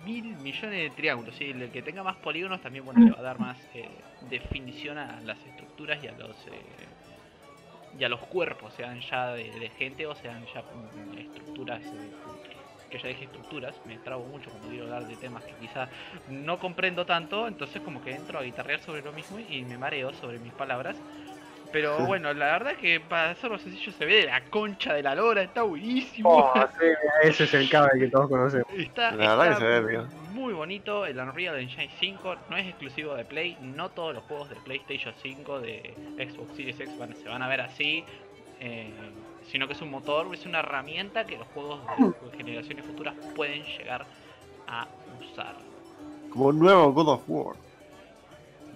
mil millones de triángulos. ¿sí? El que tenga más polígonos también bueno, le va a dar más eh, definición a las estructuras y a los eh, y a los cuerpos, sean ya de, de gente o sean ya mm, estructuras eh, que ya dije estructuras, me trabo mucho cuando quiero hablar de temas que quizás no comprendo tanto, entonces como que entro a guitarrear sobre lo mismo y me mareo sobre mis palabras. Pero bueno, la verdad que para hacerlo sencillo se ve de la concha de la lora, está buenísimo. Oh, sí, ese es el cabe que todos conocemos. Está, La verdad que se ve bien. muy bonito. El Unreal Engine 5 no es exclusivo de Play. No todos los juegos de PlayStation 5 de Xbox Series X van- se van a ver así. eh, sino que es un motor, es una herramienta que los juegos de generaciones futuras pueden llegar a usar. Como un nuevo God of War.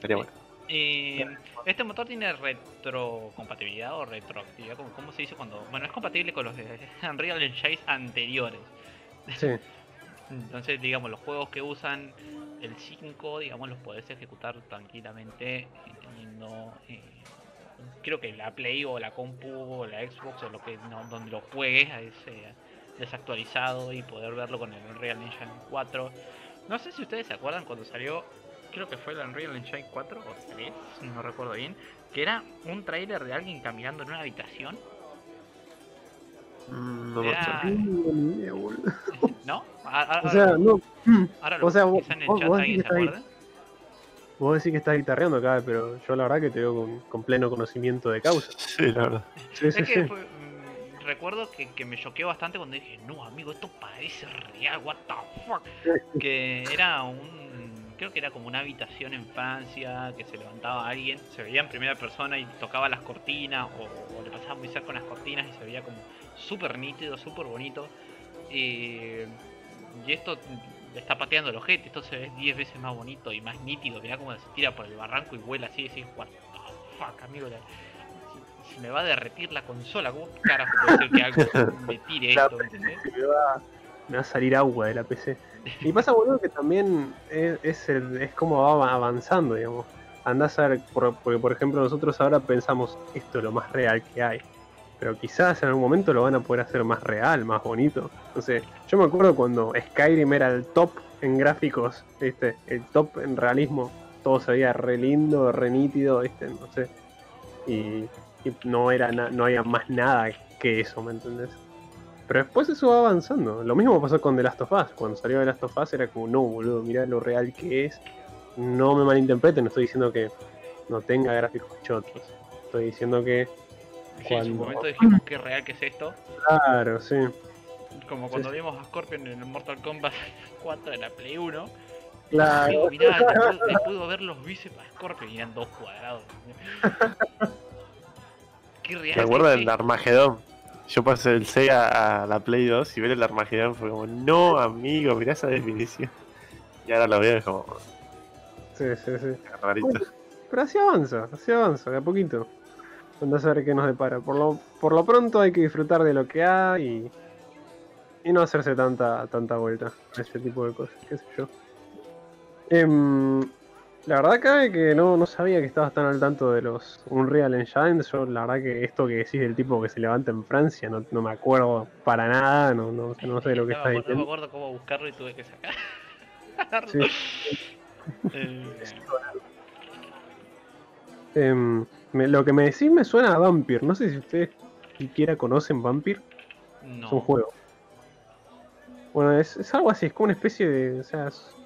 Sería bueno. Eh, este motor tiene retrocompatibilidad o retroactividad, como ¿cómo se dice cuando? Bueno, es compatible con los de Unreal Engine anteriores. Sí. Entonces, digamos, los juegos que usan el 5, digamos, los podés ejecutar tranquilamente eh, teniendo, eh, creo que la Play o la compu o la Xbox o lo que no, donde lo juegues a ese desactualizado y poder verlo con el Unreal Engine 4. No sé si ustedes se acuerdan cuando salió, creo que fue el Unreal Engine 4 o 3, no recuerdo bien, que era un trailer de alguien caminando en una habitación, Mm, no Era-. ¿no? A- a- O sea, no. ahora o lo sea, busco, vos- en el vos- chat vos alguien decís se que está acuerda. Vos decís que estás guitarreando acá, pero yo la verdad que te veo con, con pleno conocimiento de causa. Sí, la verdad. Sí, sí, Es que sí. fue- mm, recuerdo que, que me choqueó bastante cuando dije, no amigo, esto parece real, what the fuck. Que era un, creo que era como una habitación en Francia, que se levantaba alguien, se veía en primera persona y tocaba las cortinas, o, o le pasaba muy cerca con las cortinas y se veía como súper nítido, súper bonito. Eh, y esto le está pateando el ojete, esto se ve 10 veces más bonito y más nítido, mirá cómo se tira por el barranco y vuela así, y decís, what the fuck, amigo, la- se me va a derretir la consola, ¿cómo carajo puede ser que algo me tire esto? me va, me va a salir agua de la PC. Y pasa, boludo, que también es, es, como va avanzando, digamos. Andás a ver, por- porque por ejemplo nosotros ahora pensamos, esto es lo más real que hay. Pero quizás en algún momento lo van a poder hacer más real, más bonito. Entonces, yo me acuerdo cuando Skyrim era el top en gráficos, ¿viste? El top en realismo. Todo se veía re lindo, re nítido, ¿viste? No sé. Y, no, era no había más nada que eso, ¿me entendés? Pero después eso va avanzando. Lo mismo pasó con The Last of Us. Cuando salió The Last of Us era como, no, boludo, mirá lo real que es. No me malinterpreten, no estoy diciendo que no tenga gráficos chotos. Estoy diciendo que, Sí, en su Cuando- momento dijimos qué real que es esto. claro, sí. Como cuando vimos a Scorpion en el Mortal Kombat 4 de la Play 1. Claro. Digo, mirá, le puedo ver los bíceps a Scorpion y eran dos cuadrados. Qué real. Me acuerdo que del. Armagedón. Yo pasé el Sega a la Play 2 y ver el Armagedón fue como, no, amigo, mirá esa definición. Y ahora lo veo y es como Sí, sí, sí. rarito. Pero así avanza, así avanza, de a poquito. Andás a ver qué nos depara. Por lo, por lo pronto hay que disfrutar de lo que hay y, y no hacerse tanta, tanta vuelta a ese tipo de cosas, qué sé yo. Em, la verdad cabe que no, no sabía que estabas tan al tanto de los Unreal Engine. Yo la verdad que esto que decís del tipo que se levanta en Francia no, no me acuerdo para nada, no, no, no sé lo que estás acuerdo, no me diciendo. acuerdo cómo buscarlo y tuve que sacar. Sí. Eh, Em, me- lo que me decís me suena a Vampir. No sé si ustedes siquiera conocen Vampir. no. Es un juego. Bueno, es, es algo así, es como una especie de. O sea, es,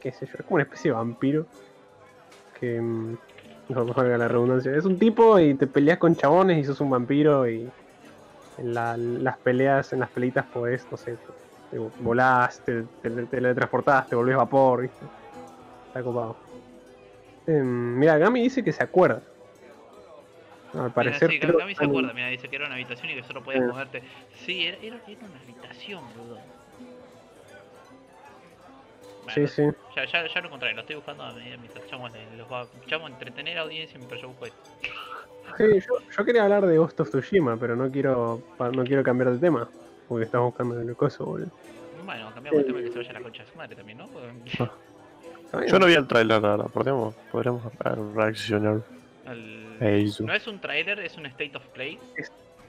qué sé yo, es como una especie de vampiro. Que. mm, No me valga la redundancia. Es un tipo y te peleas con chabones y sos un vampiro y. En la- las peleas, en las pelitas podés, no sé, te volás, te, te, te teletransportás, te volvés vapor, ¿viste? Está copado. Em, mira, Gami dice que se acuerda. Al Mira, parecer. sí, creo Gami se acuerda, mira, dice que era una habitación y que solo podías Sí. moverte. Sí, era, era, era una habitación, boludo. Sí, Bueno, sí. Ya, ya, ya lo encontré, lo estoy buscando a medida mientras echamos los va, echamos a entretener a audiencia mientras yo busco esto. Sí, yo, yo quería hablar de Ghost of Tsushima, pero no quiero no quiero cambiar de tema. Porque estás buscando el coso, boludo. Bueno, cambiamos el tema que se vaya la concha de su madre también, ¿no? Bien. Yo no vi el trailer, la verdad. Podríamos, podríamos reaccionar el- eso. No es un trailer, es un state of play.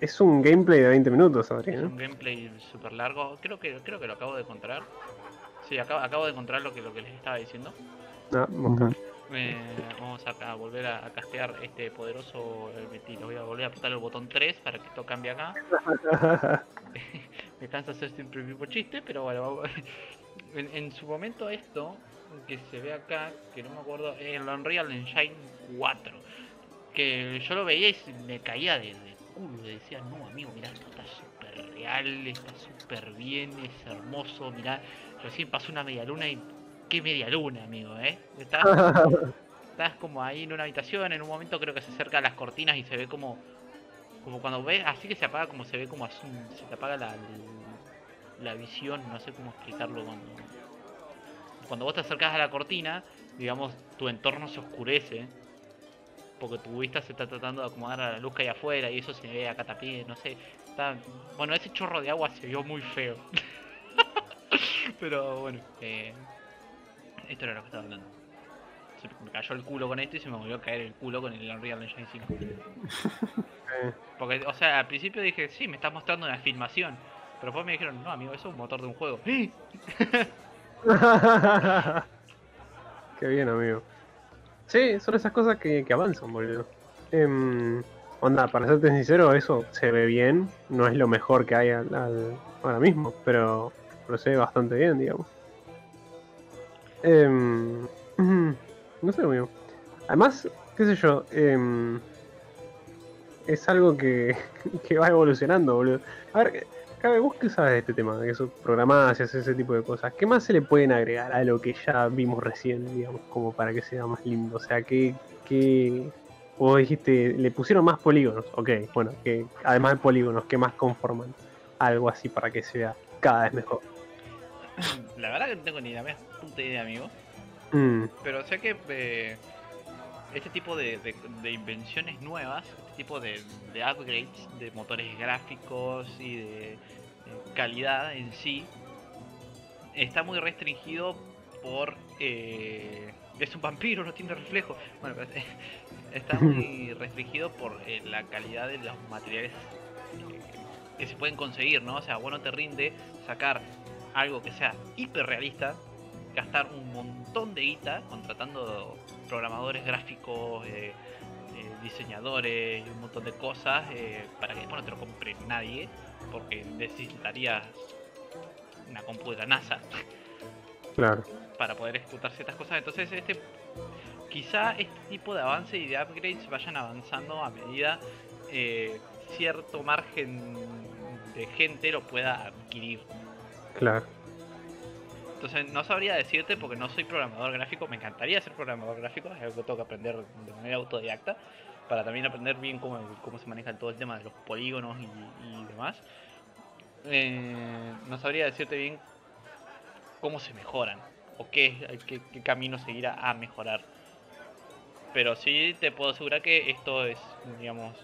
Es un gameplay de 20 minutos, Es Adrián. un gameplay súper largo. Creo que creo que lo acabo de encontrar. Sí, acabo, acabo de encontrar lo que, lo que les estaba diciendo. Ah. Eh, vamos a, a volver a, a castear este poderoso eh, Betty. Lo voy a volver a apretar el botón 3 para que esto cambie acá. me cansa hacer siempre el mismo chiste, pero bueno, vamos- en, en su momento esto que se ve acá, que no me acuerdo, es el Unreal Engine 4, que yo lo veía y me caía de, de culo, y decía, no amigo, mirá, esto está súper real, está súper bien, es hermoso, mirá, recién pasó una media luna y qué media luna, amigo, eh. Estás, estás como ahí en una habitación, en un momento creo que se acerca a las cortinas y se ve como como cuando ves así que se apaga como se ve como así se te apaga la, la visión no sé cómo explicarlo cuando cuando vos te acercas a la cortina digamos tu entorno se oscurece porque tu vista se está tratando de acomodar a la luz que hay afuera y eso se ve acá también no sé está bueno ese chorro de agua se vio muy feo pero bueno eh, esto era lo que estaba hablando se me cayó el culo con esto y se me volvió a caer el culo con el Unreal Engine 5 Eh, porque, o sea, al principio dije, sí, me estás mostrando una filmación. Pero después me dijeron, no, amigo, eso es un motor de un juego. ¡Eh! Qué bien, amigo. Sí, son esas cosas que, que avanzan, boludo. Em, onda, para serte sincero, eso se ve bien. No es lo mejor que hay al- al- ahora mismo, pero, ve bastante bien, digamos. Em, no sé, amigo. Además, qué sé yo, em, es algo que, que va evolucionando, boludo. A ver, Cabe, vos qué sabes de este tema, de eso programás y ese tipo de cosas. ¿Qué más se le pueden agregar a lo que ya vimos recién, digamos, como para que sea más lindo? O sea, que, que vos dijiste, le pusieron más polígonos, ok, bueno, que además de polígonos, ¿qué más conforman? Algo así para que sea cada vez mejor. La verdad que no tengo ni la más puta idea, amigo. Mm, Pero sé que eh, este tipo de, de- de invenciones nuevas, este tipo de, de upgrades de motores gráficos y de, de calidad en sí, está muy restringido por... eh, es un vampiro, no tiene reflejo. Bueno, pero, eh, está muy restringido por eh, la calidad de los materiales eh, que se pueden conseguir, ¿no? O sea, bueno, te rinde sacar algo que sea hiper realista, gastar un montón de guita contratando programadores gráficos, eh, eh, diseñadores y un montón de cosas eh, para que después no te lo compre nadie, porque necesitarías una compu de la NASA claro. para poder ejecutar ciertas cosas. Entonces, este quizá este tipo de avance y de upgrades vayan avanzando a medida cierto margen de gente lo pueda adquirir. Claro. Entonces no sabría decirte porque no soy programador gráfico, me encantaría ser programador gráfico, es algo que tengo que aprender de manera autodidacta, para también aprender bien cómo, se maneja todo el tema de los polígonos y, demás. Eh, no sabría decirte bien cómo se mejoran o qué, qué, qué camino seguir a, a mejorar. Pero sí te puedo asegurar que esto es, digamos,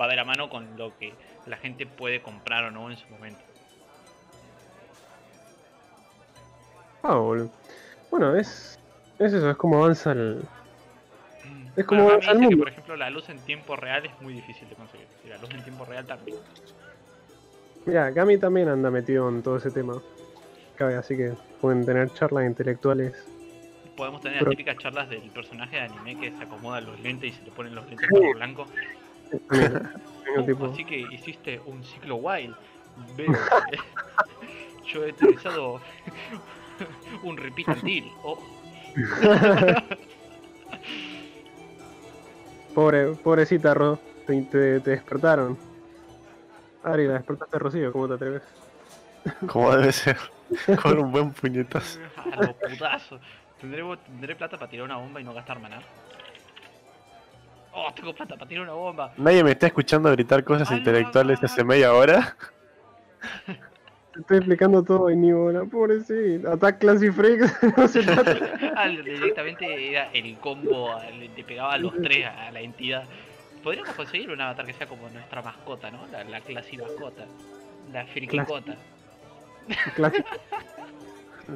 va de la mano con lo que la gente puede comprar o no en su momento. Ah, boludo. Bueno, es, es eso, es como avanza el... Es como Bueno, avanza el dice que, mundo. por ejemplo, la luz en tiempo real es muy difícil de conseguir. Y la luz en tiempo real también. Mira, Gami también anda metido en todo ese tema. Cabe, así que pueden tener charlas intelectuales. Podemos tener Pero- las típicas charlas del personaje de anime que se acomoda los lentes y se le ponen los lentes para blanco. Mira, tengo Oh, tipo- Así que hiciste un ciclo wild. Yo he utilizado un repeat deal. Oh, Pobre, pobrecita Ro, te, te- te despertaron. Ari, la despertaste Rocío, ¿cómo te atreves? Como debe ser. Con un buen puñetazo. a los putazos. ¿Tendré, ¿Tendré plata para tirar una bomba y no gastar maná? Oh, tengo plata para tirar una bomba. Nadie me está escuchando gritar cosas intelectuales hace media hora. Te estoy explicando todo y ni bola, pobrecita. Attack Classy Freak, no se trata. Ah, directamente era el combo, le, le pegaba a los tres a, la entidad. Podríamos conseguir un avatar que sea como nuestra mascota, ¿no? La, la clase mascota. La frikicota.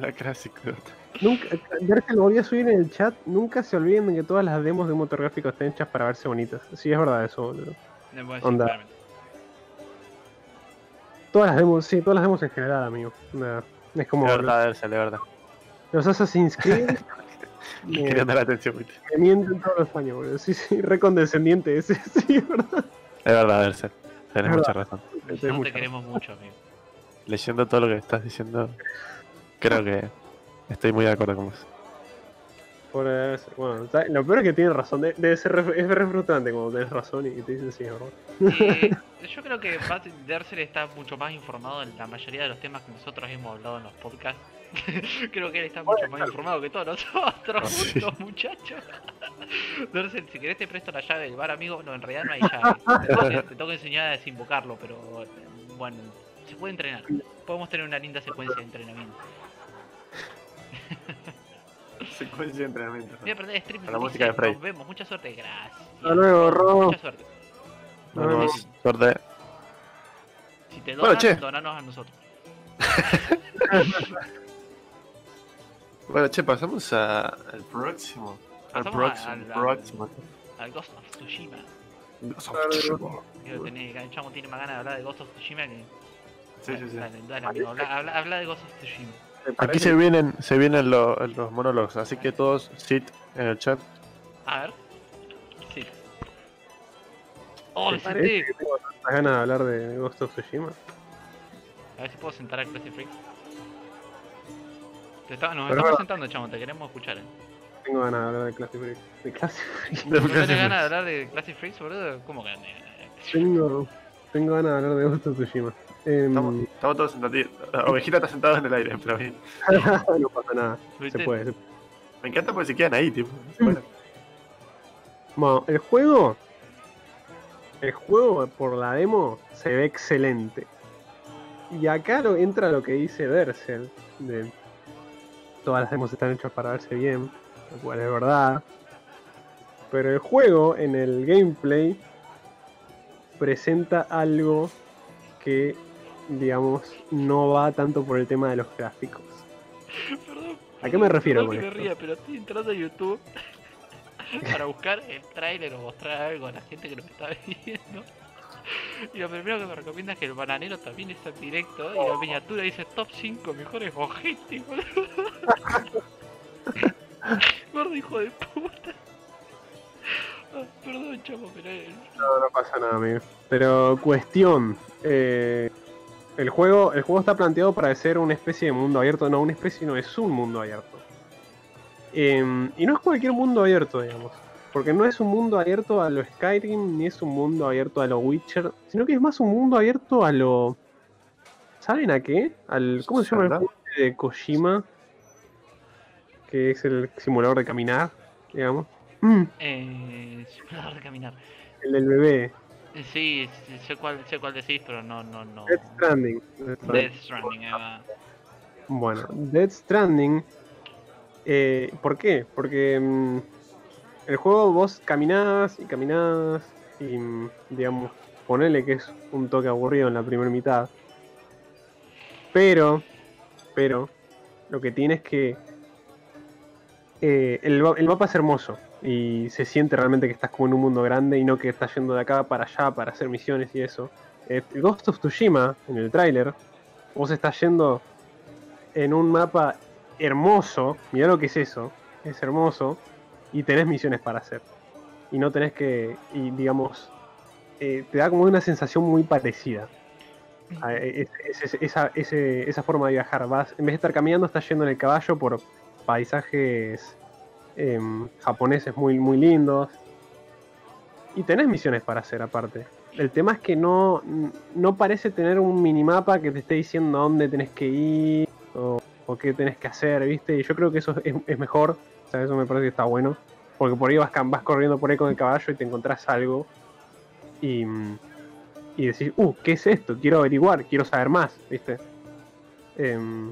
La clásica. Nunca, ver que lo volví a subir en el chat, nunca se olviden de que todas las demos de motor gráfico están hechas para verse bonitas. Sí, es verdad eso, boludo. Onda. Todas las demos, sí, todas las demos en general, amigo. Es como De verdad, Ersa, de verdad. los Assassin's Creed Quería dar atención, ¿viste? me mienten todos los años, boludo. Sí, sí, re condescendiente ese, sí, es verdad. De verdad, Ersa. Tenés Es mucha razón. No te mucha queremos mucho, amigo. leyendo todo lo que estás diciendo, creo que estoy muy de acuerdo con vos. Por, bueno, lo peor es que tiene razón. de- Debe ser re- es re frustrante cuando tenés razón y te dicen sí, es verdad. Eh, yo creo que Pat Derser está mucho más informado en la mayoría de los temas que nosotros hemos hablado en los podcasts. creo que él está mucho más informado que todos nosotros Sí. juntos, muchachos. Derser, si querés te presto la llave del bar, amigo. No, en realidad no hay llave. Te tengo que, te tengo que enseñar a desinvocarlo, pero bueno, se puede entrenar. Podemos tener una linda secuencia de entrenamiento. Secuencia de entrenamiento. Voy a aprender stream. Con la música de Frey. Nos vemos, mucha suerte. Gracias. Hasta luego, Rob. Mucha suerte. Nos vemos. suerte. Si te Bueno, donan, che. donanos a nosotros. Bueno, che, pasamos a- al próximo. Al próximo. al- al- próximo. Al Ghost of Tsushima. Próximo. Creo que tiene- el chamo tiene más ganas de hablar de Ghost of Tsushima que. Sí, sí, sí. Dale, dale, amigo, habla, habla, habla de Ghost of Tsushima. ¿Te Aquí se vienen, se vienen lo- los monólogos, así que todos sit en el chat. A ver. Sí. Oh, ¿Te le parece senté. que tengo tantas ganas de hablar de Ghost of Tsushima? A ver si puedo sentar al Classic Freak. Te está- nos Pero- estamos sentando, chamo, te queremos escuchar. ¿eh? Tengo ganas de hablar de Classic Freak. De Classic Freak. ¿No tenés ganas de hablar de Classic Freaks, boludo? ¿Cómo que? Tengo, tengo ganas de hablar de Ghost of Tsushima. Em, Estamos, estamos todos sentaditos. La ovejita está sentada en el aire, pero bien. no pasa nada. Se puede. se- Me encanta porque se quedan ahí, tipo. Bueno, Bueno, el juego. El juego por la demo se ve excelente. Y acá lo, entra lo que dice Dersel. De todas las demos están hechas para verse bien. Lo cual es verdad. Pero el juego en el gameplay presenta algo que, digamos, no va tanto por el tema de los gráficos. Perdón. ¿A qué me refiero con esto? ría, pero estoy entrando a YouTube para buscar el trailer o mostrar algo a la gente que lo está viendo. Y lo primero que me recomienda es que el bananero también está en directo y la miniatura dice top 5 mejores ojetes, boludo. Gordo hijo de puta. Ah, perdón, chamo, pero eh, No, no pasa nada, amigo. Pero cuestión. eh, el juego, el juego está planteado para ser una especie de mundo abierto. No, una especie no, es un mundo abierto. Em, y no es cualquier mundo abierto, digamos. Porque no es un mundo abierto a lo Skyrim, ni es un mundo abierto a lo Witcher, sino que es más un mundo abierto a lo. ¿Saben a qué? Al, ¿Cómo se llama el juego de Kojima? Que es el simulador de caminar, digamos. Mm, eh, simulador de caminar. el del bebé. Sí, sé cuál, sé cuál decís, pero no, no, no. Death Stranding. Death Stranding. Death Stranding. Bueno, Death Stranding. eh, ¿Por qué? Porque mm, el juego vos caminás y caminás y, mm, digamos, ponele que es un toque aburrido en la primera mitad. Pero, pero, lo que tiene es que eh, el, el mapa es hermoso y se siente realmente que estás como en un mundo grande y no que estás yendo de acá para allá para hacer misiones y eso. Eh, Ghost of Tsushima, en el tráiler, vos estás yendo en un mapa hermoso. Mirá lo que es eso. Es hermoso. Y tenés misiones para hacer. Y no tenés que. Y digamos. eh, te da como una sensación muy parecida. a es- es- esa, ese- esa forma de viajar. Vas, en vez de estar caminando, estás yendo en el caballo por paisajes em, japoneses muy, muy lindos. Y tenés misiones para hacer aparte. El tema es que no, no parece tener un minimapa que te esté diciendo a dónde tenés que ir o, qué tenés que hacer, ¿viste? Y yo creo que eso es, mejor, eso me parece que está bueno. Porque por ahí vas, vas corriendo por ahí con el caballo y te encontrás algo y, y decís, uh, ¿qué es esto? Quiero averiguar, quiero saber más, ¿viste? Em,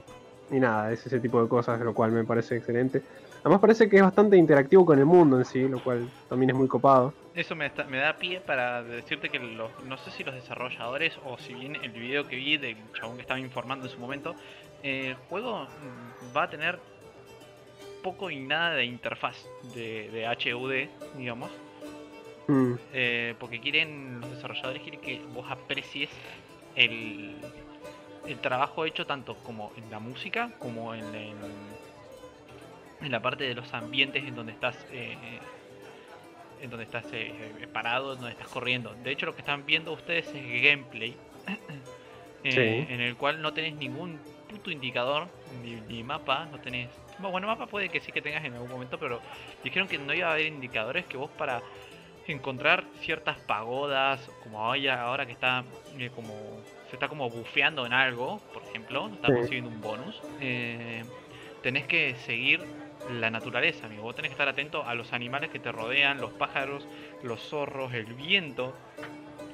y nada, es ese tipo de cosas, lo cual me parece excelente. Además parece que es bastante interactivo con el mundo en sí, lo cual también es muy copado. Eso me, está- me da pie para decirte que los, no sé si los desarrolladores o si bien el video que vi del chabón que estaba informando en su momento, eh, el juego mm, va a tener poco y nada de interfaz de, de HUD, digamos, Mm, eh, porque quieren, los desarrolladores quieren que vos aprecies el, el trabajo hecho tanto como en la música como en, en, en la parte de los ambientes en donde estás eh, en donde estás eh, parado, en donde estás corriendo. De hecho lo que están viendo ustedes es gameplay eh, en el cual no tenés ningún puto indicador ni, ni mapa, no tenés... Bueno, mapa puede que sí que tengas en algún momento, pero dijeron que no iba a haber indicadores que vos para encontrar ciertas pagodas, como hay ahora que está eh, como se está como bufeando en algo, por ejemplo, está Sí. consiguiendo un bonus, eh, tenés que seguir la naturaleza, amigo. Vos tenés que estar atento a los animales que te rodean, los pájaros, los zorros, el viento.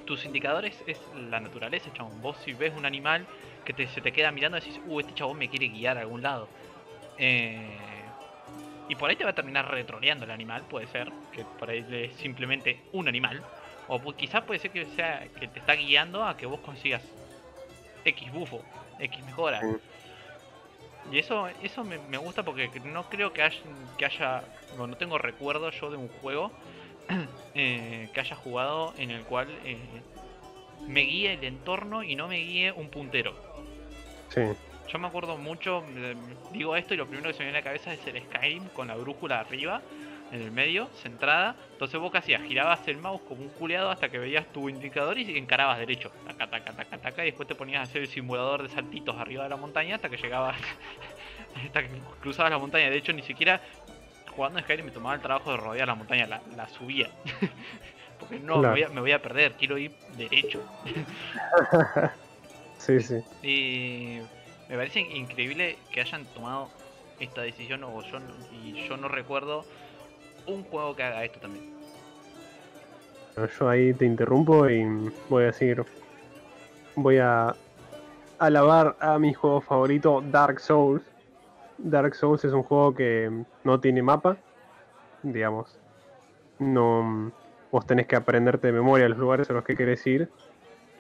Tus indicadores es la naturaleza, chabón. Vos si ves un animal que te- se te queda mirando decís, uh, este chabón me quiere guiar a algún lado. Eh, y por ahí te va a terminar retroleando el animal, puede ser, que por ahí es simplemente un animal. O pu- quizás puede ser que sea que te está guiando a que vos consigas X bufo, X mejora. Y eso, eso me, me gusta porque no creo que haya, que haya no, no tengo recuerdo yo de un juego eh, que haya jugado en el cual eh, me guíe el entorno y no me guíe un puntero. Sí. Yo me acuerdo mucho, eh, digo esto y lo primero que se me viene a la cabeza es el Skyrim con la brújula arriba, en el medio, centrada. Entonces vos hacías, girabas el mouse como un culeado hasta que veías tu indicador y encarabas derecho. Taca, taca, taca, taca, y después te ponías a hacer el simulador de saltitos arriba de la montaña hasta que llegabas, hasta que cruzabas la montaña. De hecho, ni siquiera jugando en Skyrim me tomaba el trabajo de rodear la montaña, la, la subía. Porque no, me, voy a, me voy a perder, quiero ir derecho. Sí, sí. Y me parece increíble que hayan tomado esta decisión o yo y yo no recuerdo un juego que haga esto también. Yo ahí te interrumpo y voy a decir. Voy a alabar a mi juego favorito, Dark Souls. Dark Souls es un juego que no tiene mapa, digamos. No, vos tenés que aprenderte de memoria los lugares a los que querés ir.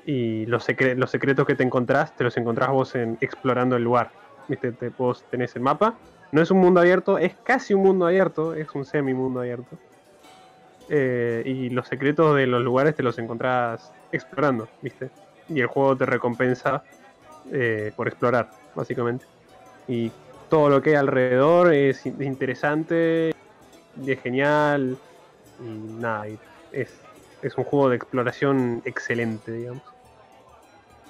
Y los, secre- los secretos que te encontrás, te los encontrás vos en, explorando el lugar. ¿Viste? Te- vos tenés el mapa. No es un mundo abierto, es casi un mundo abierto, es un semi mundo abierto. Eh, y los secretos de los lugares te los encontrás explorando, ¿viste? Y el juego te recompensa eh, por explorar, básicamente. Y todo lo que hay alrededor es in- interesante, es genial, y nada, es, es un juego de exploración excelente, digamos.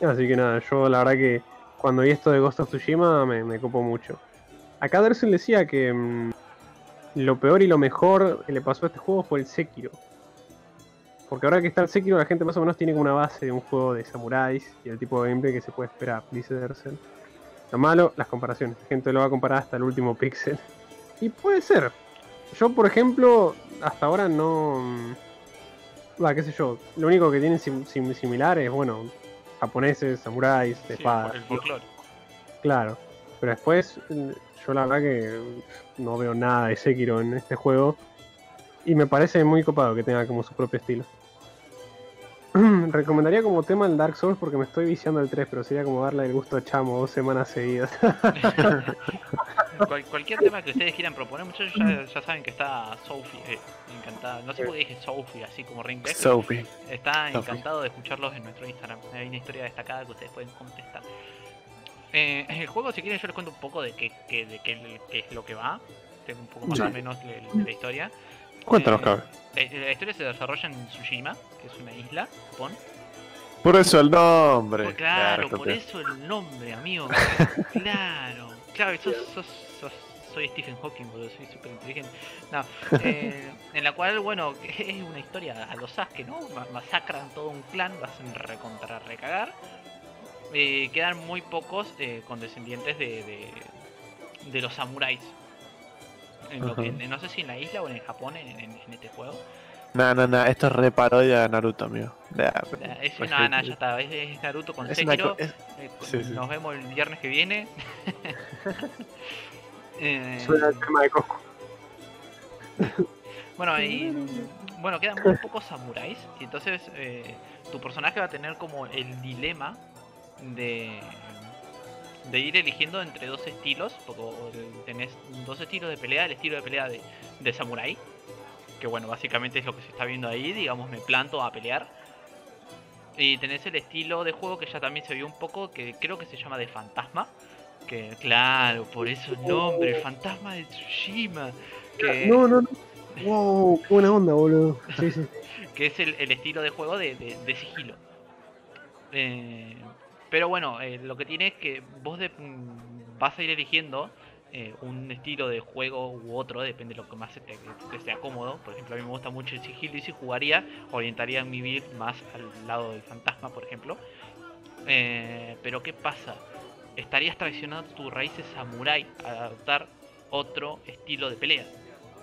Así que nada, yo la verdad que cuando vi esto de Ghost of Tsushima me, me copó mucho. Acá Dersen decía que mm, lo peor y lo mejor que le pasó a este juego fue el Sekiro. Porque ahora que está el Sekiro, la gente más o menos tiene como una base de un juego de samuráis y el tipo de gameplay que se puede esperar, dice Dersen. Lo malo, las comparaciones. La gente lo va a comparar hasta el último píxel. Y puede ser. Yo, por ejemplo, hasta ahora no. mm, Va, qué sé yo. Lo único que tienen sim- sim- similar es, bueno, japoneses, samuráis, de Sí, espadas. el folclore. Claro, pero después mm, yo la verdad que no veo nada de Sekiro en este juego y me parece muy copado que tenga como su propio estilo. Recomendaría como tema el Dark Souls porque me estoy viciando el 3, pero sería como darle el gusto a Chamo dos semanas seguidas. Cual- cualquier tema que ustedes quieran proponer, muchachos ya, ya saben que está Sophie, eh, encantada. No sé por qué dije Sophie así como ring Sophie. Está Sophie. encantado de escucharlos en nuestro Instagram. Hay una historia destacada que ustedes pueden contestar. Eh, el juego, si quieren, yo les cuento un poco de qué, qué- de qué, qué es lo que va. Tengo un poco más Sí. o menos la, la historia. Cuéntanos, Eh, cabrón. La, la historia se desarrolla en Tsushima, que es una isla, Japón. Por eso el nombre. Pues claro, por eso el nombre, amigo. claro, claro, sos, sos, sos- soy Stephen Hawking, boludo, soy súper inteligente. No, eh, en la cual, bueno, es una historia a los Sasuke, ¿no? Ma- Masacran todo un clan, vas a recontra recagar. Eh, quedan muy pocos eh, condescendientes de, de, de los samuráis. En lo que, no sé si en la isla o en el Japón en, en- en este juego. No, no, no, esto es re parodia de Naruto, amigo. Es pues, una, nah, ya está, es, es Naruto con Es una Sekiro. co- es- Eh, Sí, sí. Nos vemos el viernes que viene. Eh, Suena el tema de Coco. bueno, y, bueno, quedan muy pocos samuráis. Y entonces eh, tu personaje va a tener como el dilema de, de ir eligiendo entre dos estilos. Porque tenés dos estilos de pelea: el estilo de pelea de, de samurái. Que bueno, básicamente es lo que se está viendo ahí. Digamos, me planto a pelear. Y tenés el estilo de juego que ya también se vio un poco, que creo que se llama de fantasma. Que claro, por eso el nombre, el fantasma de Tsushima. Que, No, no, no. Wow, qué buena onda, boludo. Sí, sí. que es el, el estilo de juego de, de- de sigilo. Eh, Pero bueno, eh, lo que tiene es que vos de- mm, vas a ir eligiendo eh, un estilo de juego u otro, depende de lo que más te, sea cómodo. Por ejemplo, a mí me gusta mucho el sigilo y si jugaría, orientaría mi build más al lado del fantasma, por ejemplo. Eh, pero ¿qué pasa? Estarías traicionando tus raíces samurai al adoptar otro estilo de pelea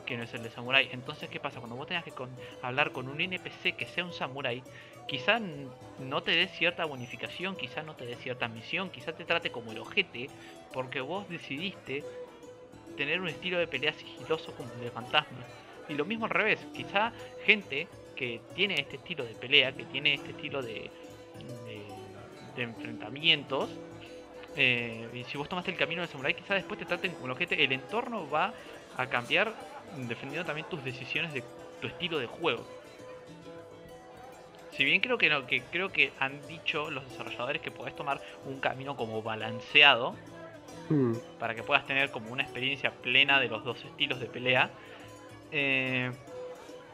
que no es el de samurai. Entonces, ¿qué pasa? Cuando vos tengas que con- hablar con un NPC que sea un samurai, quizá n- no te dé cierta bonificación, quizá no te dé cierta misión, quizá te trate como el ojete, porque vos decidiste tener un estilo de pelea sigiloso como el de fantasma. Y lo mismo al revés, quizá gente que tiene este estilo de pelea, que tiene este estilo de, de, de enfrentamientos, eh, y si vos tomaste el camino del samurai, quizá después te traten como el ojete, el entorno va a cambiar defendiendo también tus decisiones de tu estilo de juego. Si bien creo que no, que creo que han dicho los desarrolladores que podés tomar un camino como balanceado Hmm. para que puedas tener como una experiencia plena de los dos estilos de pelea. eh,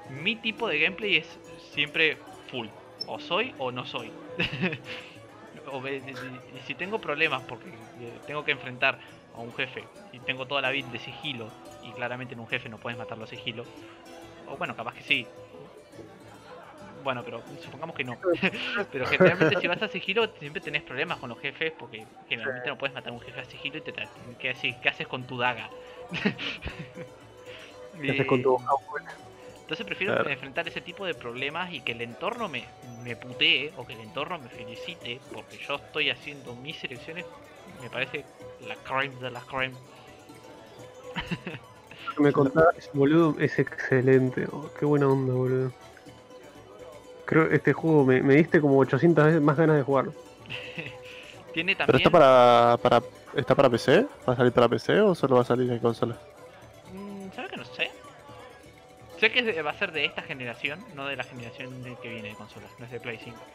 mi tipo de gameplay es siempre full. O soy o no soy. O si tengo problemas porque eh, tengo que enfrentar a un jefe y tengo toda la vida de sigilo y claramente en un jefe no puedes matarlo a sigilo. O bueno, capaz que sí. Bueno, pero supongamos que no. pero generalmente si vas a sigilo siempre tenés problemas con los jefes porque generalmente no puedes matar a un jefe a sigilo y te ¿qué haces, qué haces con tu daga? ¿Qué haces con tu? Entonces prefiero Claro. enfrentar ese tipo de problemas y que el entorno me, me putee o que el entorno me felicite porque yo estoy haciendo mis selecciones. Me parece la crime de la crime. Lo que me contabas, boludo, es excelente. Oh, qué buena onda, boludo. Creo que este juego me, me diste como 800 veces más ganas de jugarlo. Tiene ¿Pero también. está para, para, está para PC? ¿Va a salir para PC o solo va a salir en consola? Mm, ¿Sabes que no sé? Sé que va a ser de esta generación, no de la generación de- que viene de consolas, no es de Play 5.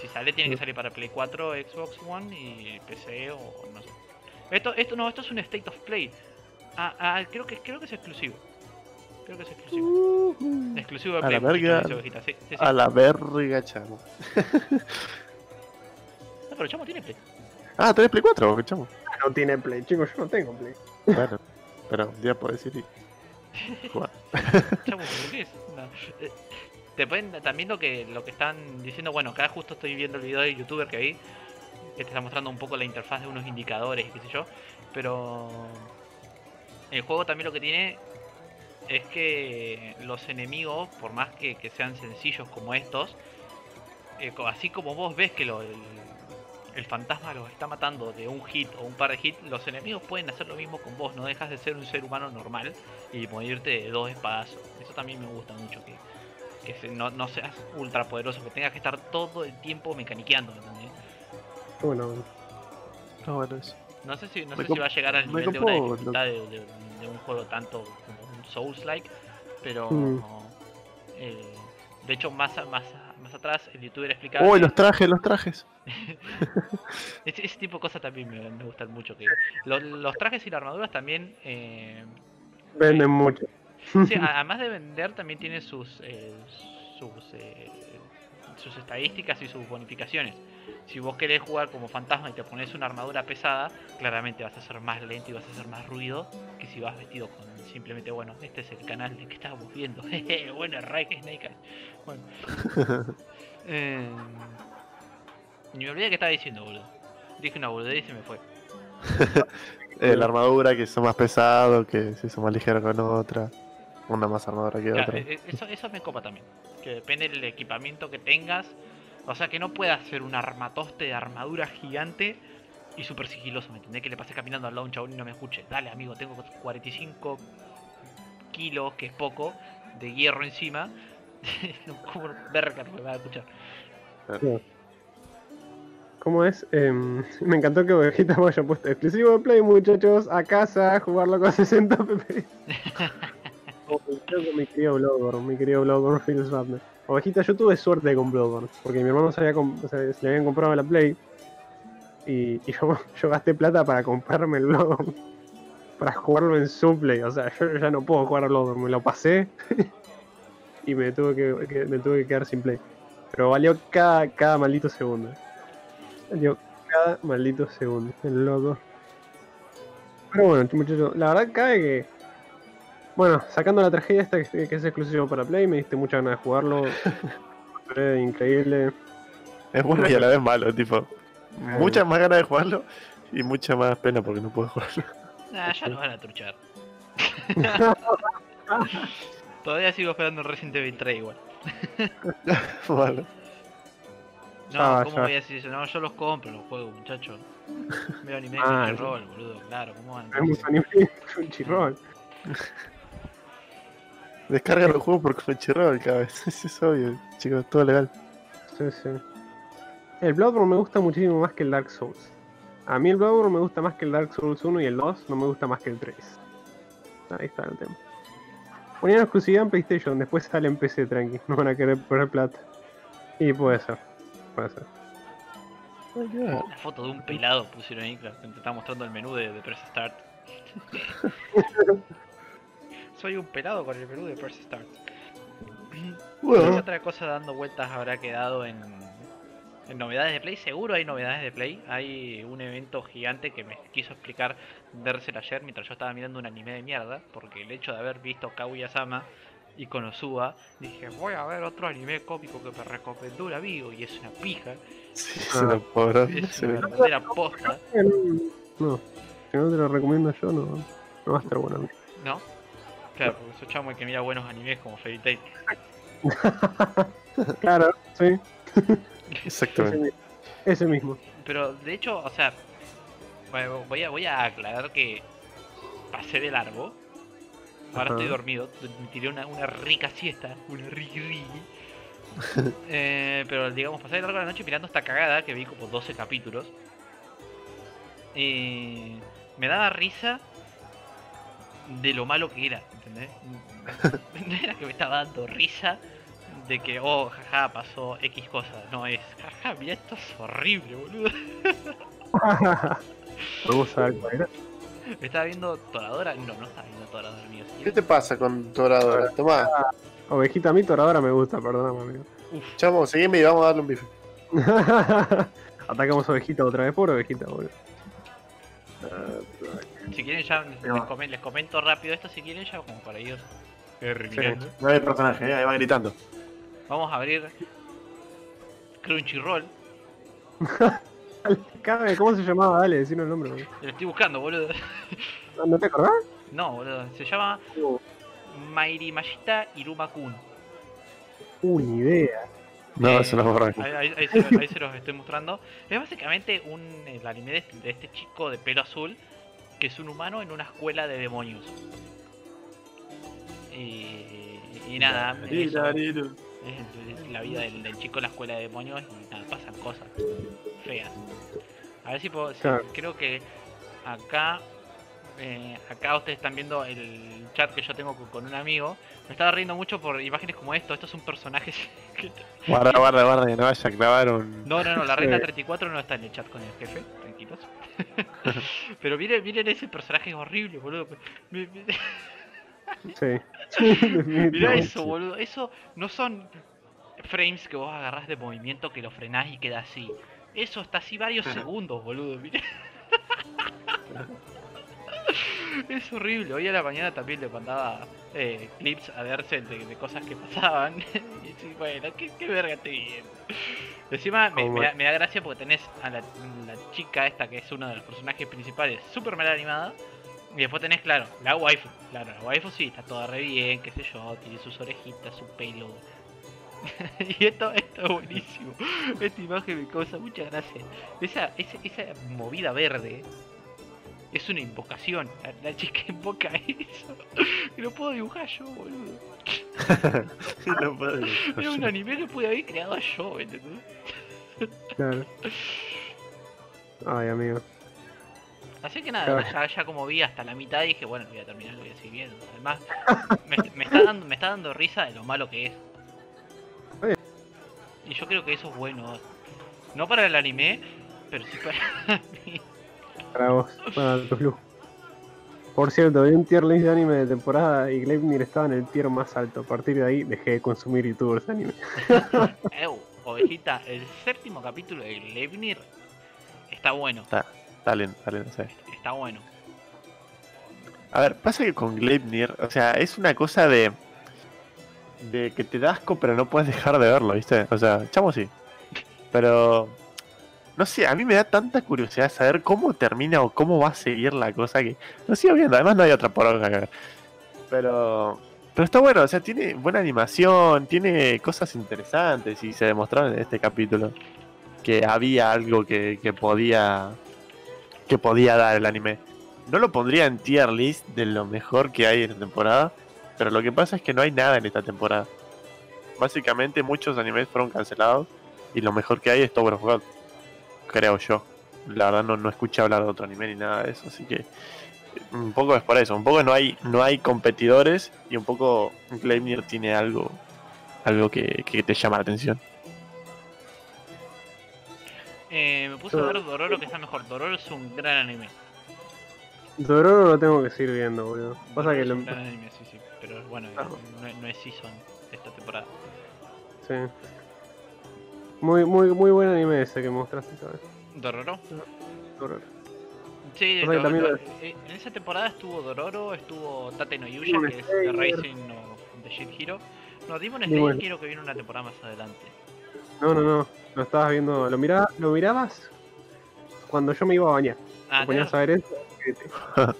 Si sale, tiene que salir para Play 4, Xbox One y PC o no sé. Esto, esto no, esto es un State of Play. Ah, ah, creo que creo que es exclusivo. Creo que es exclusivo. Exclusivo de A la Play. verga. dice Ovejita, sí, sí, sí. A la verga, chamo. No, pero Chamo tiene Play. Ah, ¿tenés Play 4? Chamo. No tiene play, chicos, yo no tengo play. Bueno, pero un día puedo decir y jugar. Chamo, ¿por qué es? No. Eh, Te pueden, también lo que lo que están diciendo, bueno, acá justo estoy viendo el video de youtuber que vi, que te está mostrando un poco la interfaz de unos indicadores y qué sé yo, pero el juego también lo que tiene es que los enemigos, por más que, que sean sencillos como estos, eh, así como vos ves que lo- el, el fantasma los está matando de un hit o un par de hits, los enemigos pueden hacer lo mismo con vos, no dejas de ser un ser humano normal y morirte de dos espadazos. Eso también me gusta mucho, que, que se- no, no seas ultra poderoso, que tengas que estar todo el tiempo mecaniqueando, ¿me entendés? Onda. No, bueno, eso. No sé si, no sé si va a llegar al me nivel de una dificultad de, de- de un juego tanto como un Souls-like, pero Mm. eh, de hecho más, más, más atrás el youtuber explicaba ¡Uy, que los trajes, los trajes! ese, ese tipo de cosas también me, me gustan mucho. que lo- Los, trajes y las armaduras también, eh, Venden mucho. sí, además de vender, también tiene sus, eh, sus, eh, sus estadísticas y sus bonificaciones. Si vos querés jugar como fantasma y te pones una armadura pesada, claramente vas a ser más lento y vas a hacer más ruido que si vas vestido con simplemente, bueno, este es el canal de que estábamos viendo. Bueno, Rike Snake. Bueno. Eh, ni me olvidé que estaba diciendo, boludo. Dije una boludez y se me fue. Eh, la armadura, que son más pesado, que se hizo más ligero con otra. Una más armadura que Claro, otra. eh, eh, eso, eso me copa también. Que depende del equipamiento que tengas. O sea, que no puedas ser un armatoste de armadura gigante y súper sigiloso. ¿Me entendés? Que le pase caminando al lado a un chabón y no me escuche. Dale, amigo, tengo 45 kilos, que es poco, de hierro encima. Como verga, no me va a escuchar. ¿Cómo es? Em, me encantó que Ovejita me haya puesto exclusivo de Play, muchachos, a casa, jugarlo con 60 pp. Mi querido Bloodborne, mi querido Bloodborne feels bad. Ovejita, yo tuve suerte con Bloodborne, porque mi hermano se, le habían comprado la Play y, yo, gasté plata para comprarme el Bloodborne, para jugarlo en su Play. O sea, yo ya no puedo jugar a Bloodborne, me lo pasé y me tuve que, me tuve que quedar sin Play. Pero valió cada, cada maldito segundo. Valió cada maldito segundo. El loco. Pero bueno, muchachos, la verdad cabe que. Bueno, sacando la tragedia esta que, que es exclusivo para Play, me diste mucha ganas de jugarlo. Fue increíble. Es bueno y a la vez malo, tipo. Muchas más ganas de jugarlo y mucha más pena porque no puedo jugarlo. Nah, ya lo van a truchar. Todavía sigo esperando Resident Evil 3 igual. Malo. No, Ah, ¿cómo ya. voy a decir eso? No, yo los compro, los juegos, muchachos. Veo anime de Ah, Crunchyroll, boludo, claro, ¿cómo van? Tenemos anime con. Descarga los juegos por Crunchyroll. Eso es obvio, chicos, todo legal. Sí, sí. El Bloodborne me gusta muchísimo más que el Dark Souls. A mí el Bloodborne me gusta más que el Dark Souls 1 y el 2 no me gusta más que el 3. Ahí está el tema. Ponían exclusividad en PlayStation, después sale en PC tranqui, no van a querer poner plata. Y puede ser, puede ser. La foto de un pelado pusieron ahí, claro, te está mostrando el menú de, de Press Start. Soy un pelado con el menú de Press Start. ¿Qué otra cosa dando vueltas habrá quedado en, en novedades de Play? Seguro hay novedades de Play. Hay un evento gigante que me quiso explicar Dersel ayer mientras yo estaba mirando un anime de mierda. Porque el hecho de haber visto Kaguya-sama y Konosuba, dije, voy a ver otro anime cómico que me recomendó un amigo y es una pija. sí, es una pobre. Es una verdadera posta. No, si no te lo recomiendo yo, no, no va a estar bueno. ¿No? Claro, porque soy chamo el que mira buenos animes como Fairy Tail. Claro, sí, Exactamente. ese, mismo. Pero de hecho, o sea, bueno, voy a, voy a aclarar que pasé de largo. Ahora Ajá. estoy dormido, me tiré una, una rica siesta, una riqui riqui. Eh, pero digamos, pasé de largo la noche mirando esta cagada que vi como 12 capítulos. Y me daba risa de lo malo que era, ¿entendés? No era que me estaba dando risa de que, oh, jaja, pasó X cosa. No es, jaja, mira, esto es horrible, boludo. Cuál era. ¿Estaba viendo Toradora? No, no estaba viendo Toradora, mío. ¿Qué te pasa con Toradora? Tomá, Ovejita, a mí Toradora me gusta, perdóname, amigo. chamo, seguime y vamos a darle un bife. Atacamos a Ovejita otra vez, pobre Ovejita, boludo. Si quieren ya les, No. comen- les comento rápido esto, si quieren ya como para ir terminando. No hay personaje, ¿eh? ahí va gritando. Vamos a abrir Crunchyroll. Cabe, ¿Cómo se llamaba? Dale, decinos el nombre. boludo. Lo estoy buscando, boludo. ¿No te acordás? No, boludo. Se llama Mairi Mashita Iruma-kun. Uh, ni idea. No, Eh, eso no es borracho. Ahí, ahí- ahí se, lo- ahí se los estoy mostrando. Es básicamente un el anime de este, de este chico de pelo azul que es un humano en una escuela de demonios. Y, y nada, eso, es la vida del, del chico en la escuela de demonios y nada, pasan cosas feas. A ver si puedo. si- creo que acá. eh, acá ustedes están viendo el chat que yo tengo con, con un amigo. Me estaba riendo mucho por imágenes como esto. Estos son personajes que Guarda, guarda, guarda, que no vaya a clavar un. No, no, no, la Sí. 34 no está en el chat con el jefe. Pero miren, miren ese personaje horrible, boludo. Sí. Mirá eso, boludo. Eso no son frames que vos agarrás de movimiento que lo frenás y queda así. Eso está así varios segundos, boludo. Mirá. Es horrible. Hoy a la mañana también le mandaba eh, clips a Dersel de, de cosas que pasaban. y sí, bueno, ¿qué, qué verga estoy viendo? Encima me, Como- me da, me da gracia porque tenés a la, la chica esta que es uno de los personajes principales, súper mal animada. Y después tenés, claro, la waifu. Claro, la waifu sí, está toda re bien, qué sé yo, tiene sus orejitas, su pelo. y esto, esto es buenísimo. Esta imagen me causa mucha gracia. Esa, esa, esa movida verde es una invocación. La, la chica invoca eso. Y lo puedo dibujar yo, boludo. no puedo. Es un anime que pude haber creado yo, ¿entendés? Claro. Ay, amigo. Así que nada, Claro. ya, ya como vi hasta la mitad dije, bueno, lo voy a terminar, lo voy a seguir viendo. Además, me, me está dando, me está dando risa de lo malo que es. Y yo creo que eso es bueno. No para el anime, pero sí para mí. Para vos, para tu flu. Por cierto, vi un tier list de anime de temporada y Gleipnir estaba en el tier más alto. A partir de ahí dejé de consumir youtubers de anime. Ew, ovejita, el séptimo capítulo de Levnir Está bueno, Está lindo, está lindo, sí. está bueno. A ver, pasa que con Gleipnir, o sea, es una cosa de. de que te da asco, pero no puedes dejar de verlo, ¿viste? O sea, chamo sí. Pero. No sé, a mí me da tanta curiosidad saber cómo termina o cómo va a seguir la cosa que. Lo sigo viendo, además no hay otra por acá. Pero. Pero está bueno, o sea, tiene buena animación, tiene cosas interesantes y se demostraron en este capítulo que había algo que, que podía. que podía dar el anime. No lo pondría en tier list de lo mejor que hay en esta temporada, pero lo que pasa es que no hay nada en esta temporada. Básicamente muchos animes fueron cancelados y lo mejor que hay es Tower of God, creo yo. La verdad no, no escuché hablar de otro anime ni nada de eso, así que un poco es por eso, un poco no hay no hay competidores y un poco Gleipnir tiene algo algo que, que te llama la atención. Eh, me puse a ver Dororo que está mejor. Dororo es un gran anime. Dororo lo tengo que seguir viendo, boludo. Pasa Dororo que es lo... un gran anime, sí, sí. Pero bueno, no, no es season esta temporada. Sí. Muy, muy, muy buen anime ese que mostraste, ¿sabes? ¿Dororo? Dororo. Sí, O sea, que lo- también lo- lo- eh, en esa temporada estuvo Dororo, estuvo Tate no Yuya, Demon que es The. Rising of the Shit Hero. No, Demon Slayer quiero que viene una temporada más adelante. No, no, no. Lo estabas viendo. Lo, miraba, lo mirabas cuando yo me iba a bañar. Ah, Te ponías a ver eso.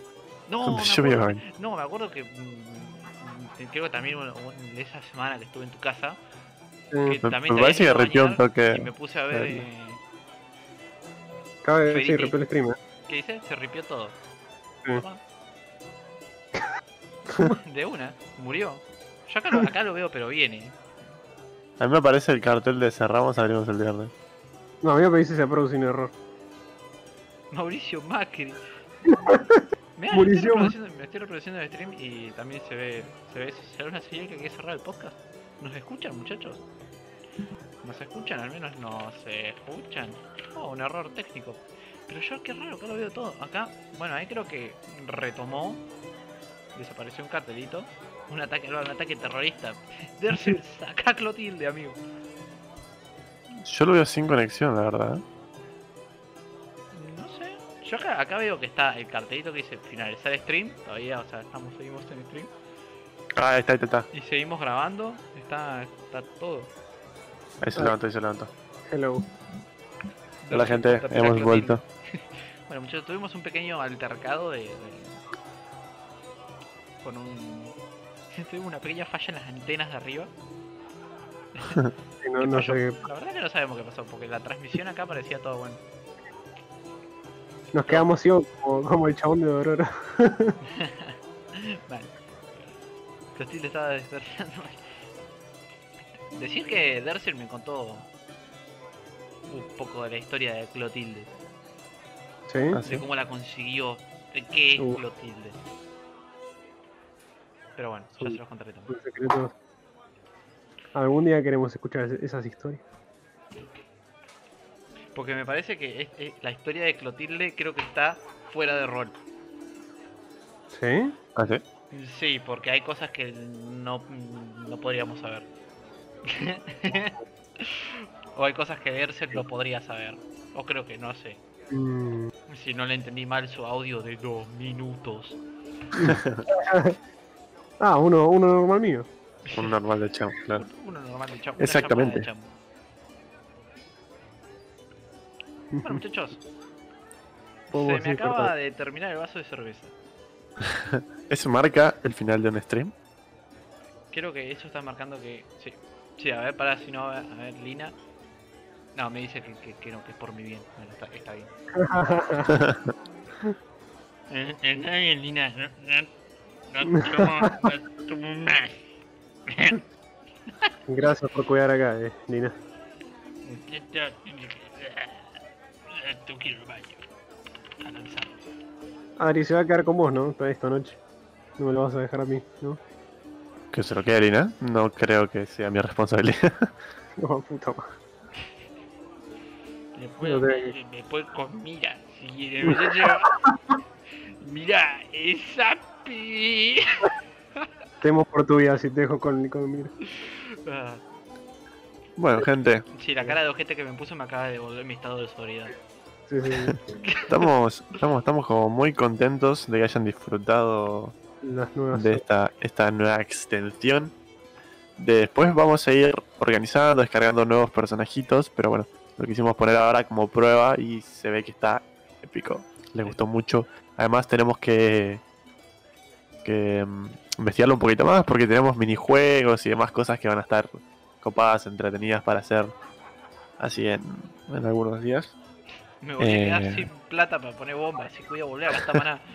no, me Yo me iba a acuerdo, no, me acuerdo que mm, creo que también bueno, esa semana que estuve en tu casa. Que Me, también me parece que habías ido a ripió un bañar y toque. me puse a ver... Eh, Cabe, sí, Federici. rompió el stream. ¿eh? ¿Qué dice? Se ripió todo. Sí. De una, murió. Yo acá lo, acá lo veo, pero viene. A mí me parece el cartel de cerramos, abrimos el viernes. No, a mí me parece que se produce un error. Mauricio Macri. Mirá, Mauricio estoy me estoy reproduciendo el stream y también se ve, se ve, se ve una señal que hay que cerrar el podcast. ¿Nos escuchan, muchachos? ¿Nos escuchan? Al menos nos escuchan. Oh, un error técnico. Pero yo, qué raro, acá lo veo todo. Acá, bueno, ahí creo que retomó. Desapareció un cartelito. Un ataque, un ataque terrorista. Dersil, saca Clotilde, amigo. Yo lo veo sin conexión, la verdad. ¿eh? No sé. Yo acá, acá veo que está el cartelito que dice finalizar stream. Todavía, o sea, estamos, seguimos en stream. Ah, ahí está, ahí está. Y seguimos grabando. Está, está todo. Ahí se levantó, ahí se levantó. Hello. Hola gente, hemos vuelto. Bueno, muchachos, tuvimos un pequeño altercado de. de- con un. Tuvimos una pequeña falla en las antenas de arriba. No, sé. La verdad que no sabemos qué pasó, porque la transmisión acá parecía todo bueno. Nos quedamos ciegos como, como el chabón de Dororo. Vale. Clotilde estaba despertando. Decir que Dersil me contó un poco de la historia de Clotilde, ¿Sí? Ah, de sí. cómo la consiguió, de qué es Uh. Clotilde. Pero bueno, ya Uh. se los contaré también. Secretos. Algún día queremos escuchar es- esas historias. Porque me parece que es- es- la historia de Clotilde creo que está fuera de rol. ¿Sí? Ah, sí. Sí, porque hay cosas que no, no podríamos saber. o hay cosas que Derset no podría saber. O creo que no sé. Mm, Si no le entendí mal su audio de dos minutos. Ah, uno, uno normal mío. Un normal de chamo, claro. Uno normal de chamo. una Exactamente. de chamo. Bueno, muchachos, se me acaba de terminar el vaso de cerveza. ¿Eso marca el final de un stream? Creo que eso está marcando que. Sí. Sí, a ver, para si no. A ver, Lina. No, me dice que, que, que no, que es por mi bien. Bueno, está, está bien. Está bien, Lina. No, no, no tomo, no tomo más. Gracias por cuidar acá, eh, Lina. Tú quiero el baño. Analizar. Adri se va a quedar con vos, ¿no? Esta noche. No me lo vas a dejar a mí, ¿no? Que se lo quede Lina. No creo que sea mi responsabilidad. No, puta No te- me- después con mira. Si. Mira, esa pi. Temo por tu vida si te dejo con, con mira. Ah, bueno, gente, Sí, la cara de ojete que me puso me acaba de devolver mi estado de sobriedad. Sí, sí, sí. Estamos, estamos, estamos como muy contentos de que hayan disfrutado Las nuevas. de esta, esta nueva extensión. Después vamos a ir organizando, descargando nuevos personajitos, pero bueno, lo quisimos poner ahora como prueba y se ve que está épico. Les gustó mucho. Además tenemos que, que mm, investigarlo un poquito más porque tenemos minijuegos y demás cosas que van a estar copadas, entretenidas para hacer así en, en algunos días. Me voy a quedar Eh. sin plata para poner bombas, así que voy a volver a gastar maná.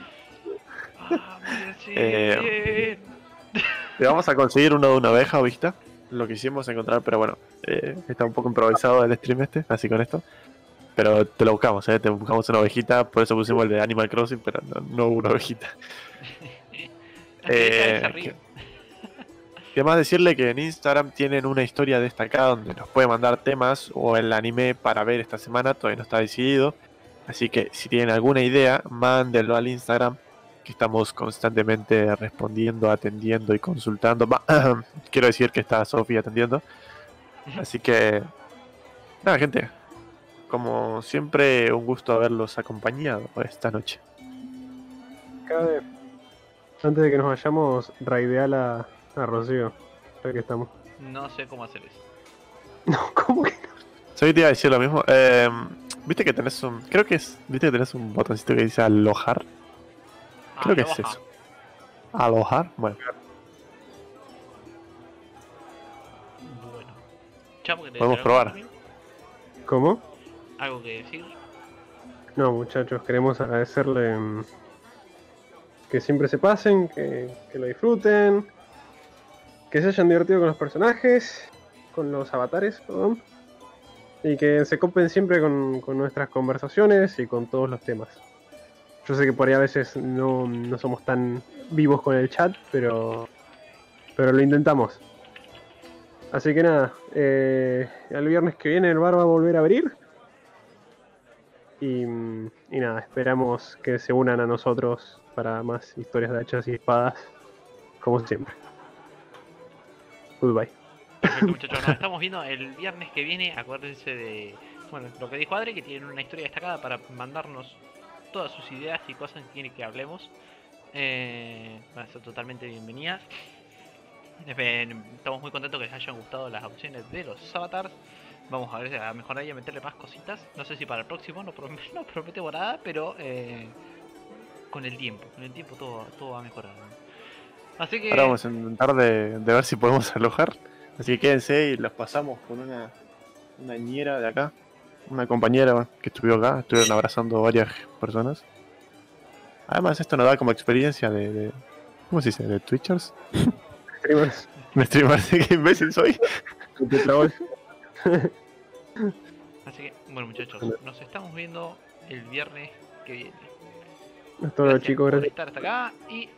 Sí, Eh. Le vamos a conseguir uno de una oveja, ¿viste? Lo quisimos encontrar, pero bueno, eh, está un poco improvisado el stream este, así con esto. Pero te lo buscamos, ¿eh? Te buscamos una ovejita, por eso pusimos el de Animal Crossing, pero no, no hubo una ovejita. Eh, eh, Y además decirle que en Instagram tienen una historia destacada donde nos puede mandar temas o el anime para ver esta semana, todavía no está decidido. Así que si tienen alguna idea, mándenlo al Instagram, que estamos constantemente respondiendo, atendiendo y consultando. Quiero decir que está Sofía atendiendo. Así que, nada, gente. Como siempre, un gusto haberlos acompañado esta noche. Cabe, antes de que nos vayamos, raidear a, a Rocío. Ya que estamos. No sé cómo hacer eso. No, ¿cómo que? Soy te iba a decir lo mismo. Eh, Viste que tenés un. Creo que es. Viste que tenés un botoncito que dice alojar. Creo que es eso. Alojar. Bueno, Bueno. Chamo, ¿querés Podemos decir probar. ¿Cómo? ¿Algo que decir? No, muchachos, queremos agradecerle mm, que siempre se pasen, que, que lo disfruten, que se hayan divertido con los personajes, con los avatares, perdón, y que se copen siempre con, con nuestras conversaciones y con todos los temas. Yo sé que por ahí a veces no, no somos tan vivos con el chat, pero, pero lo intentamos. Así que nada, eh, el viernes que viene el bar va a volver a abrir. Y, y nada, esperamos que se unan a nosotros para más historias de hachas y espadas, como siempre. Goodbye. Perfecto, muchachos. Nos estamos viendo el viernes que viene. Acuérdense de bueno, lo que dijo Adri, que tienen una historia destacada para mandarnos todas sus ideas y cosas que quiere que hablemos. Eh, van a ser totalmente bienvenidas. Estamos muy contentos que les hayan gustado las opciones de los avatars. Vamos a ver a mejorar y a meterle más cositas. No sé si para el próximo, no, prom- no prometemos nada, pero eh, con el tiempo, con el tiempo todo, todo va a mejorar. Así que ahora vamos a intentar de, de ver si podemos alojar. Así que quédense y los pasamos con una, una ñera de acá. Una compañera que estuvo acá. Estuvieron abrazando varias personas. Además, esto nos da como experiencia de. de- ¿Cómo se dice? ¿De Twitchers? Streamers, ¿De streamers? ¿Qué imbécil soy? Así que, bueno muchachos, nos estamos viendo el viernes que viene. Hasta luego, chicos, por gracias. estar hasta acá y...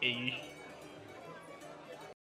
y